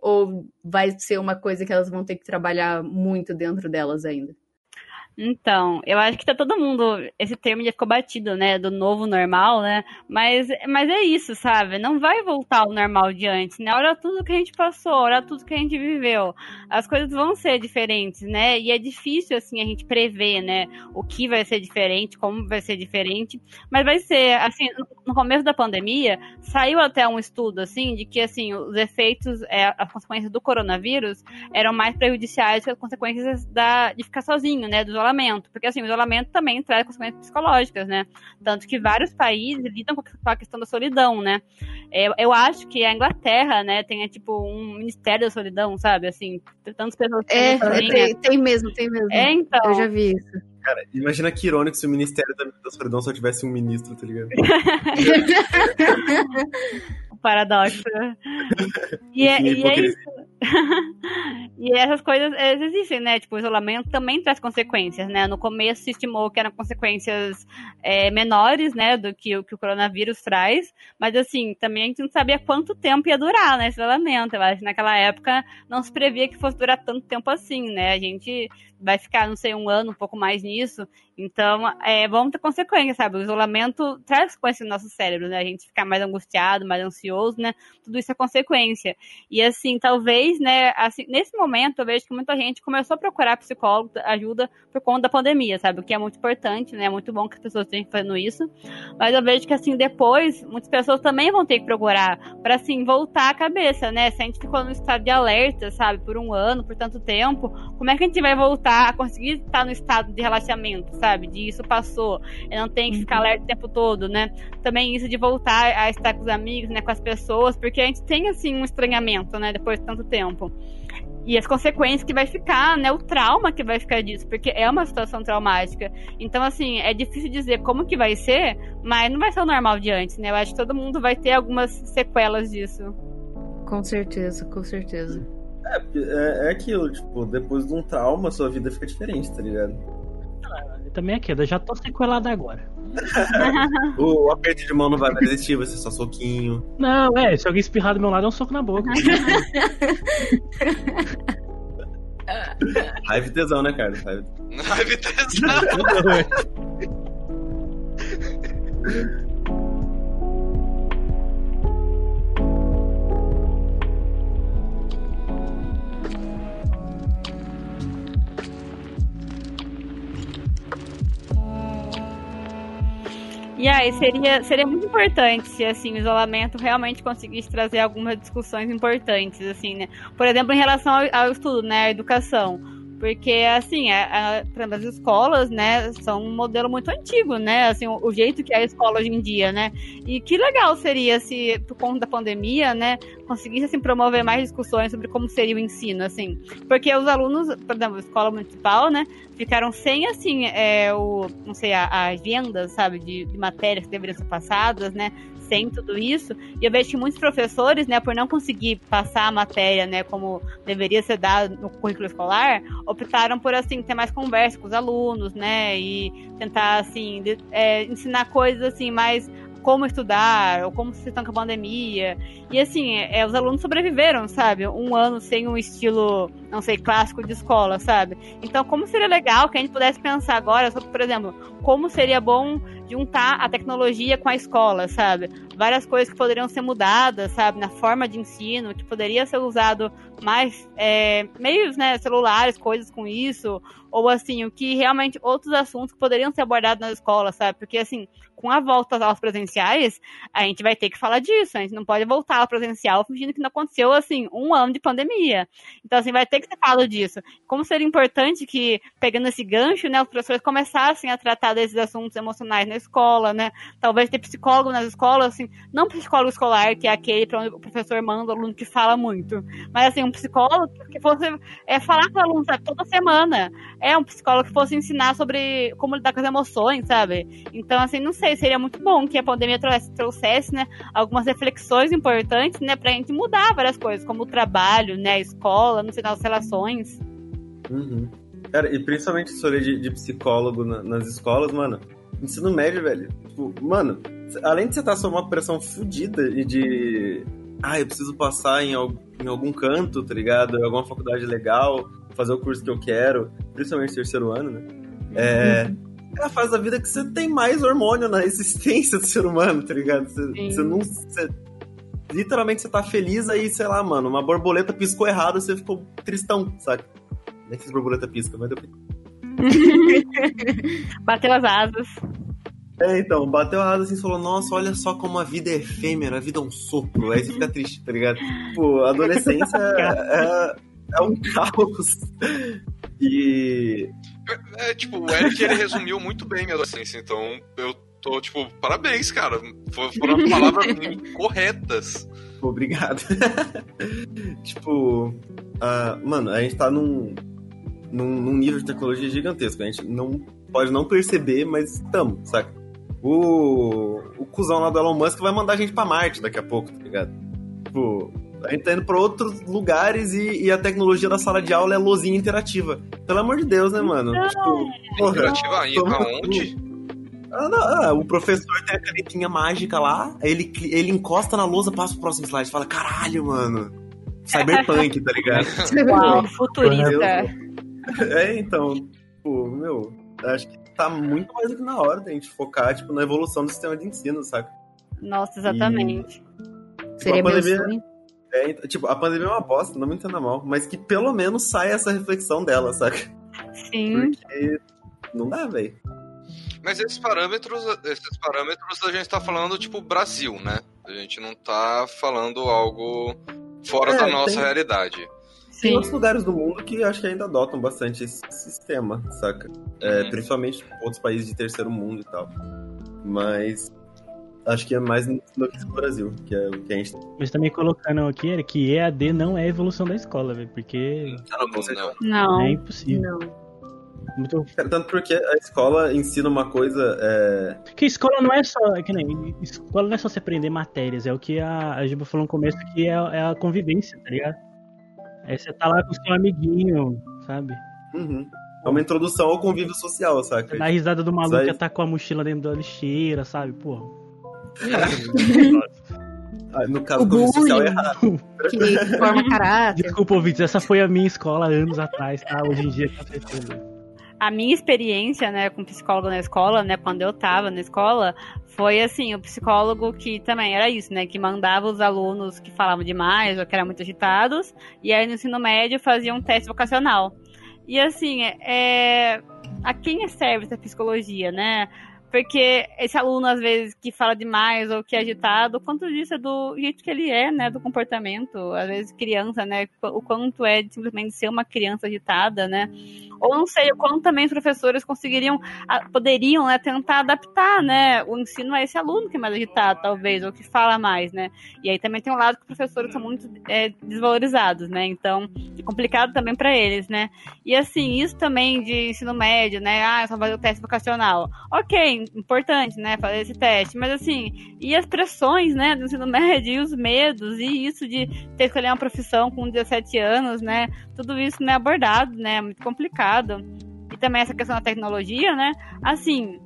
Ou vai ser uma coisa que elas vão ter que trabalhar muito dentro delas ainda? Então, eu acho que tá todo mundo. Esse termo já ficou batido, né? Do novo normal, né? Mas, mas é isso, sabe? Não vai voltar ao normal de antes, né? Olha tudo que a gente passou, olha tudo que a gente viveu. As coisas vão ser diferentes, né? E é difícil, assim, a gente prever, né? O que vai ser diferente, como vai ser diferente. Mas vai ser, assim, no começo da pandemia, saiu até um estudo, assim, de que, assim, os efeitos, é, as consequências do coronavírus eram mais prejudiciais que as consequências da, de ficar sozinho, né? Isolamento. Porque, assim, o isolamento também traz consequências psicológicas, né? Tanto que vários países lidam com a questão da solidão, né? Eu, eu acho que a Inglaterra, né, tem, tipo, um ministério da solidão, sabe? Assim, tantas pessoas É, sozinhas. tem, tem mesmo, tem mesmo. É, então. Eu já vi isso. Cara, imagina que irônico se o Ministério da, da Solidão só tivesse um ministro, tá ligado? o paradoxo. E, é, Enfim, e é isso. e essas coisas existem, né? Tipo, o isolamento também traz consequências, né? No começo se estimou que eram consequências é, menores, né? Do que o que o coronavírus traz. Mas, assim, também a gente não sabia quanto tempo ia durar, né? Esse isolamento. Eu acho que naquela época não se previa que fosse durar tanto tempo assim, né? A gente vai ficar, não sei, um ano, um pouco mais nisso. Então, é, vamos ter consequências, sabe? O isolamento traz consequências no nosso cérebro, né? A gente ficar mais angustiado, mais ansioso, né? Tudo isso é consequência. E assim, talvez, né, assim, nesse momento eu vejo que muita gente começou a procurar psicólogo, ajuda por conta da pandemia, sabe? O que é muito importante, né? É muito bom que as pessoas estejam fazendo isso. Mas eu vejo que assim, depois, muitas pessoas também vão ter que procurar para assim, voltar a cabeça, né? Se a gente ficou no estado de alerta, sabe, por um ano, por tanto tempo, como é que a gente vai voltar a conseguir estar no estado de relaxamento, sabe? De isso passou. Eu não tenho que ficar alerta o tempo todo, né? Também isso de voltar a estar com os amigos, né, com as pessoas, porque a gente tem assim um estranhamento, né, depois de tanto tempo. E as consequências que vai ficar, né, o trauma que vai ficar disso, porque é uma situação traumática. Então, assim, é difícil dizer como que vai ser, mas não vai ser o normal de antes, né? Eu acho que todo mundo vai ter algumas sequelas disso. Com certeza, com certeza. É, é aquilo, tipo, depois de um trauma, sua vida fica diferente, tá ligado? Também é aquilo, eu já tô sequelado agora. O aperto de mão não vai mais existir, vai ser só soquinho. Não, é, se alguém espirrar do meu lado, é um soco na boca. Raiva e tesão, né, cara? Raiva e tesão. E aí, seria, seria muito importante se, assim, o isolamento realmente conseguisse trazer algumas discussões importantes, assim, né? Por exemplo, em relação ao, ao estudo, né, à educação. Porque, assim, a, a, as escolas, né, são um modelo muito antigo, né? Assim, o, o, jeito que é a escola hoje em dia, né? E que legal seria se, por conta da pandemia, né, conseguisse, assim, promover mais discussões sobre como seria o ensino, assim. Porque os alunos, por exemplo, a escola municipal, né, ficaram sem, assim, é, o, não sei, a agenda, sabe, de, de matérias que deveriam ser passadas, né? Sem tudo isso. E eu vejo que muitos professores, né, por não conseguir passar a matéria, né, como deveria ser dado no currículo escolar, optaram por, assim, ter mais conversa com os alunos, né, e tentar, assim, de, é, ensinar coisas, assim, mais como estudar, ou como se estão com a pandemia. E assim, é, os alunos sobreviveram, sabe? Um ano sem um estilo, não sei, clássico de escola, sabe? Então, como seria legal que a gente pudesse pensar agora sobre, por exemplo, como seria bom juntar a tecnologia com a escola, sabe? várias coisas que poderiam ser mudadas, sabe, na forma de ensino, que poderia ser usado mais é, meios, né, celulares, coisas com isso, ou assim, o que realmente outros assuntos que poderiam ser abordados na escola, sabe? Porque assim, com a volta aos presenciais, a gente vai ter que falar disso. A gente não pode voltar ao presencial fingindo que não aconteceu, assim, um ano de pandemia. Então, assim, vai ter que ser falado disso. Como seria importante que, pegando esse gancho, né, os professores começassem a tratar desses assuntos emocionais na escola, né? Talvez ter psicólogo nas escolas, assim, não psicólogo escolar, que é aquele para onde o professor manda o aluno que fala muito, mas, assim, um psicólogo que fosse é, falar com o aluno, sabe, toda semana. É um psicólogo que fosse ensinar sobre como lidar com as emoções, sabe? Então, assim, não sei, seria muito bom que a pandemia trouxesse, trouxesse né, algumas reflexões importantes, né, pra gente mudar várias coisas, como o trabalho, né, a escola, não sei, as relações. Uhum. Cara, e principalmente sobre de, de psicólogo na, nas escolas, mano. Ensino médio, velho. Tipo, mano, além de você estar sob uma pressão fodida e de. Ah, eu preciso passar em, em algum canto, tá ligado? Em alguma faculdade legal, fazer o curso que eu quero, principalmente terceiro ano, né? É. É a fase da vida que você tem mais hormônio na existência do ser humano, tá ligado? Você, você não. Você, literalmente você tá feliz aí, sei lá, mano, uma borboleta piscou errado, você ficou tristão, sabe? Nem que borboleta pisca, mas depois. Bateu as asas. É, então, bateu a asa assim e falou, nossa, olha só como a vida é efêmera, a vida é um sopro. Aí você fica triste, tá ligado? Tipo, a adolescência é, é um caos. E. É, é, tipo, o Eric ele resumiu muito bem minha adolescência, então eu tô, tipo, parabéns, cara. Foram palavras corretas. Obrigado. tipo, uh, mano, a gente tá num, num, num, nível de tecnologia gigantesco. A gente não pode não perceber, mas estamos, saca? O, o cuzão lá do Elon Musk vai mandar a gente pra Marte daqui a pouco, tá ligado? Tipo, a gente tá indo pra outros lugares e, e, a tecnologia da sala de aula é lozinha interativa. Pelo amor de Deus, né, mano? Não. Tipo, porra, interativa aí, aonde? Ah, não, ah, o professor tem a canetinha mágica lá, ele, ele encosta na lousa, passa pro próximo slide e fala: caralho, mano. Cyberpunk, tá ligado? Uau, futurista. É, então, pô, meu, acho que tá muito mais do que na hora da gente focar, tipo, na evolução do sistema de ensino, saca? Nossa, exatamente. E, Seria meu sonho. É, tipo, a pandemia é uma bosta, não me entenda mal, mas que pelo menos saia essa reflexão dela, saca? Sim. Porque não dá, velho. Mas esses parâmetros, esses parâmetros a gente tá falando, tipo, Brasil, né? A gente não tá falando algo fora é, da nossa tem, realidade. Tem outros lugares do mundo que acho que ainda adotam bastante esse sistema, saca? É, uhum. Principalmente outros países de terceiro mundo e tal. Mas acho que é mais no que no Brasil, que é o que a gente. Mas também colocando aqui que EAD não é a evolução da escola, velho, porque. Ah, não, não. É impossível. Não. Muito... Tanto porque a escola ensina uma coisa. É... Que escola não é só. Que nem, escola não é só você aprender matérias, é o que a, a Giba falou no começo, que é, é a convivência, tá ligado? Aí você tá lá com o seu amiguinho, sabe? Uhum. É uma introdução ao convívio social, saca? A risada do maluco que tá com a mochila dentro da lixeira, sabe? Porra. Ah, no caso, o social é errado. Que forma caráter. Desculpa, ouvintes, essa foi a minha escola anos atrás, tá? Hoje em dia tá fechando. A minha experiência, né, com psicólogo na escola, né, quando eu tava na escola, foi assim, o psicólogo que também era isso, né, que mandava os alunos que falavam demais ou que eram muito agitados, e aí no ensino médio fazia um teste vocacional. E assim, é, a quem serve essa psicologia, né? Porque esse aluno, às vezes, que fala demais ou que é agitado, o quanto disso é do jeito que ele é, né? Do comportamento. Às vezes, criança, né? O quanto é de simplesmente ser uma criança agitada, né? Ou não sei, o quanto também os professores conseguiriam, poderiam, né? Tentar adaptar, né? O ensino a esse aluno que é mais agitado, talvez, ou que fala mais, né? E aí também tem um lado que os professores são muito é, desvalorizados, né? Então, é complicado também para eles, né? E assim, isso também de ensino médio, né? Ah, só fazer o teste vocacional. Ok, importante, né, fazer esse teste, mas assim, e as pressões, né, do ensino médio, e os medos, e isso de ter escolher uma profissão com 17 anos, né, tudo isso não é abordado, né, muito complicado. E também essa questão da tecnologia, né, assim,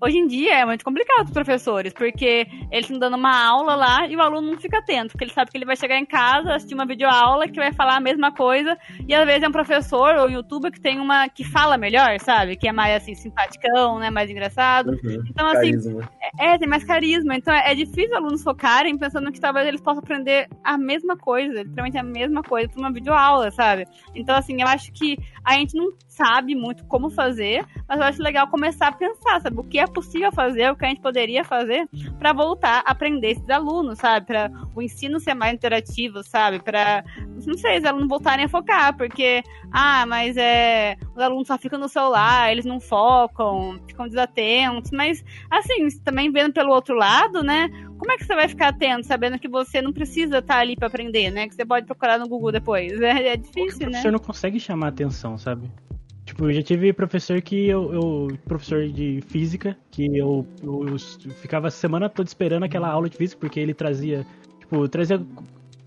hoje em dia é muito complicado os professores, porque eles estão dando uma aula lá e o aluno não fica atento, porque ele sabe que ele vai chegar em casa, assistir uma videoaula que vai falar a mesma coisa, e às vezes é um professor ou um youtuber que tem uma que fala melhor, sabe? Que é mais assim, simpaticão, né? Mais engraçado. Uhum. Então, assim, Carisma. é, tem mais carisma. Então é, é difícil alunos focarem pensando que talvez eles possam aprender a mesma coisa, literalmente a mesma coisa, por uma videoaula, sabe? Então, assim, eu acho que a gente não sabe muito como fazer, mas eu acho legal começar a pensar, sabe? O que é possível fazer, o que a gente poderia fazer para voltar a aprender esses alunos, sabe? Para o ensino ser mais interativo, sabe? Para, não sei, os alunos voltarem a focar, porque, ah, mas é. Os alunos só ficam no celular, eles não focam, ficam desatentos, mas, assim, também vendo pelo outro lado, né? Como é que você vai ficar atento, sabendo que você não precisa estar ali para aprender, né? Que você pode procurar no Google depois. É, é O difícil, né? professor não consegue chamar atenção, sabe? Tipo, eu já tive professor que eu, eu- professor de física, que eu, eu, eu ficava a semana toda esperando aquela aula de física, porque ele trazia, tipo, trazia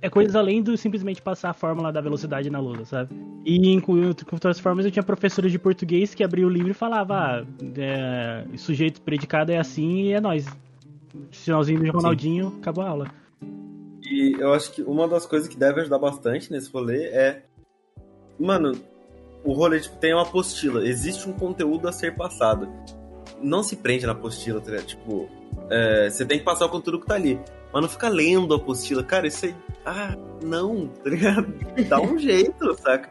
é coisas além do simplesmente passar a fórmula da velocidade na lousa, sabe? E em com outras formas eu tinha professores de português que abria o livro e falava, ah, é, sujeito predicado é assim e é nós. Sinalzinho do Ronaldinho, acabou a aula. E eu acho que uma das coisas que deve ajudar bastante nesse rolê é. Mano, o rolê tipo, tem uma apostila. Existe um conteúdo a ser passado. Não se prende na apostila, tá ligado? Tipo, é, você tem que passar o conteúdo que tá ali. Mas não fica lendo a apostila. Cara, isso aí. Ah, não, tá ligado? Dá um jeito, saca?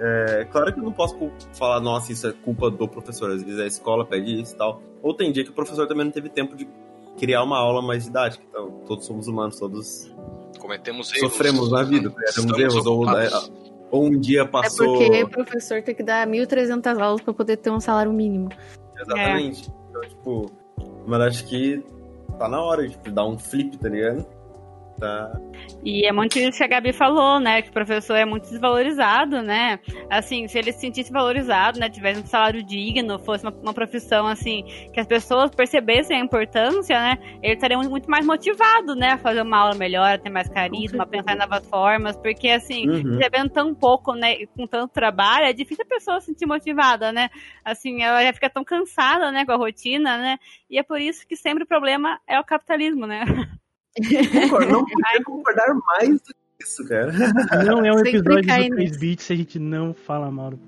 É, claro que eu não posso falar, nossa, isso é culpa do professor. Às vezes a escola pede isso e tal. Ou tem dia que o professor também não teve tempo de criar uma aula mais didática. Então, todos somos humanos, todos Cometemos erros. sofremos na vida, tá ligado? temos Estamos erros, ou, ocupados. ou um dia É passou. porque o professor tem que dar 1.300 aulas pra poder ter um salário mínimo. Exatamente. Então, tipo, mas acho que tá na hora tipo, de dar um flip, tá ligado? Tá. E é muito isso que a Gabi falou, né? Que o professor é muito desvalorizado, né? Assim, se ele se sentisse valorizado, né? Tivesse um salário digno, fosse uma, uma profissão, assim, que as pessoas percebessem a importância, né? Ele estaria muito, mais motivado, né? A fazer uma aula melhor, a ter mais carisma, a pensar em novas formas. Porque, assim, Uhum. recebendo tão pouco, né? e Com tanto trabalho, é difícil a pessoa se sentir motivada, né? Assim, ela já fica tão cansada, né? Com a rotina, né? E é por isso que sempre o problema é o capitalismo, né? Concordo, não podia concordar mais do que isso, cara. Não é um Sempre episódio do 3 nisso. bits se a gente não fala mal do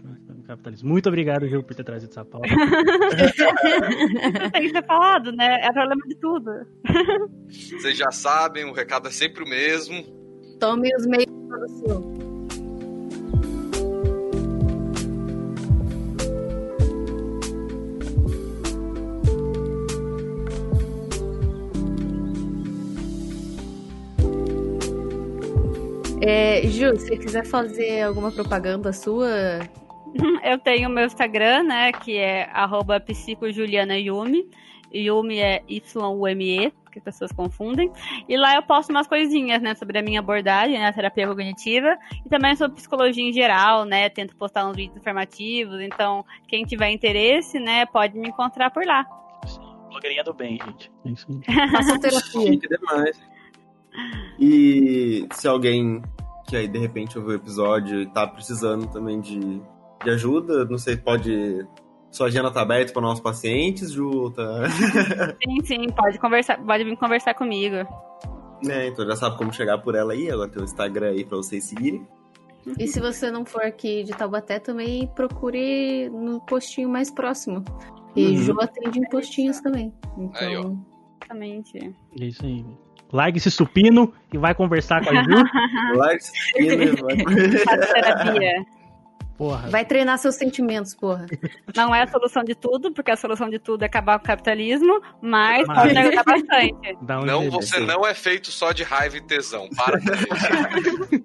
capitalismo. Muito obrigado, Gil, por ter trazido essa pauta. Isso tem que ser falado, né? É problema de tudo. Vocês já sabem, o recado é sempre o mesmo. Tome os meios de produção. É, Ju, se você quiser fazer alguma propaganda sua, Eu tenho o meu Instagram, né? Que é arroba psicojulianayumi. Yumi é Y-U-M-E, que as pessoas confundem. E lá eu posto umas coisinhas, né? Sobre a minha abordagem, né? A terapia cognitiva. E também sobre psicologia em geral, né? Tento postar uns vídeos informativos. Então, quem tiver interesse, né? Pode me encontrar por lá. Blogueirinha do bem, gente. É isso faça terapia. Chique demais. E se alguém que aí de repente ouviu o episódio e tá precisando também de, de ajuda, não sei, pode. Sua agenda tá aberta para nossos pacientes, Ju, tá? Sim, sim, pode conversar, pode vir conversar comigo. né, então já sabe como chegar por ela aí, agora tem o Instagram aí pra vocês seguirem. E se você não for aqui de Taubaté, também procure no postinho mais próximo. E Uhum. Ju atende em postinhos também. Aí, ó. Então, Exatamente. É isso aí. Largue esse supino e vai conversar com a Ju. Larga esse sino, vai. Faço terapia. Porra. vai treinar seus sentimentos, porra. Não é a solução de tudo, porque a solução de tudo é acabar com o capitalismo, mas Mas- pode ajudar bastante. Não, você não é feito só de raiva e tesão. Para com isso.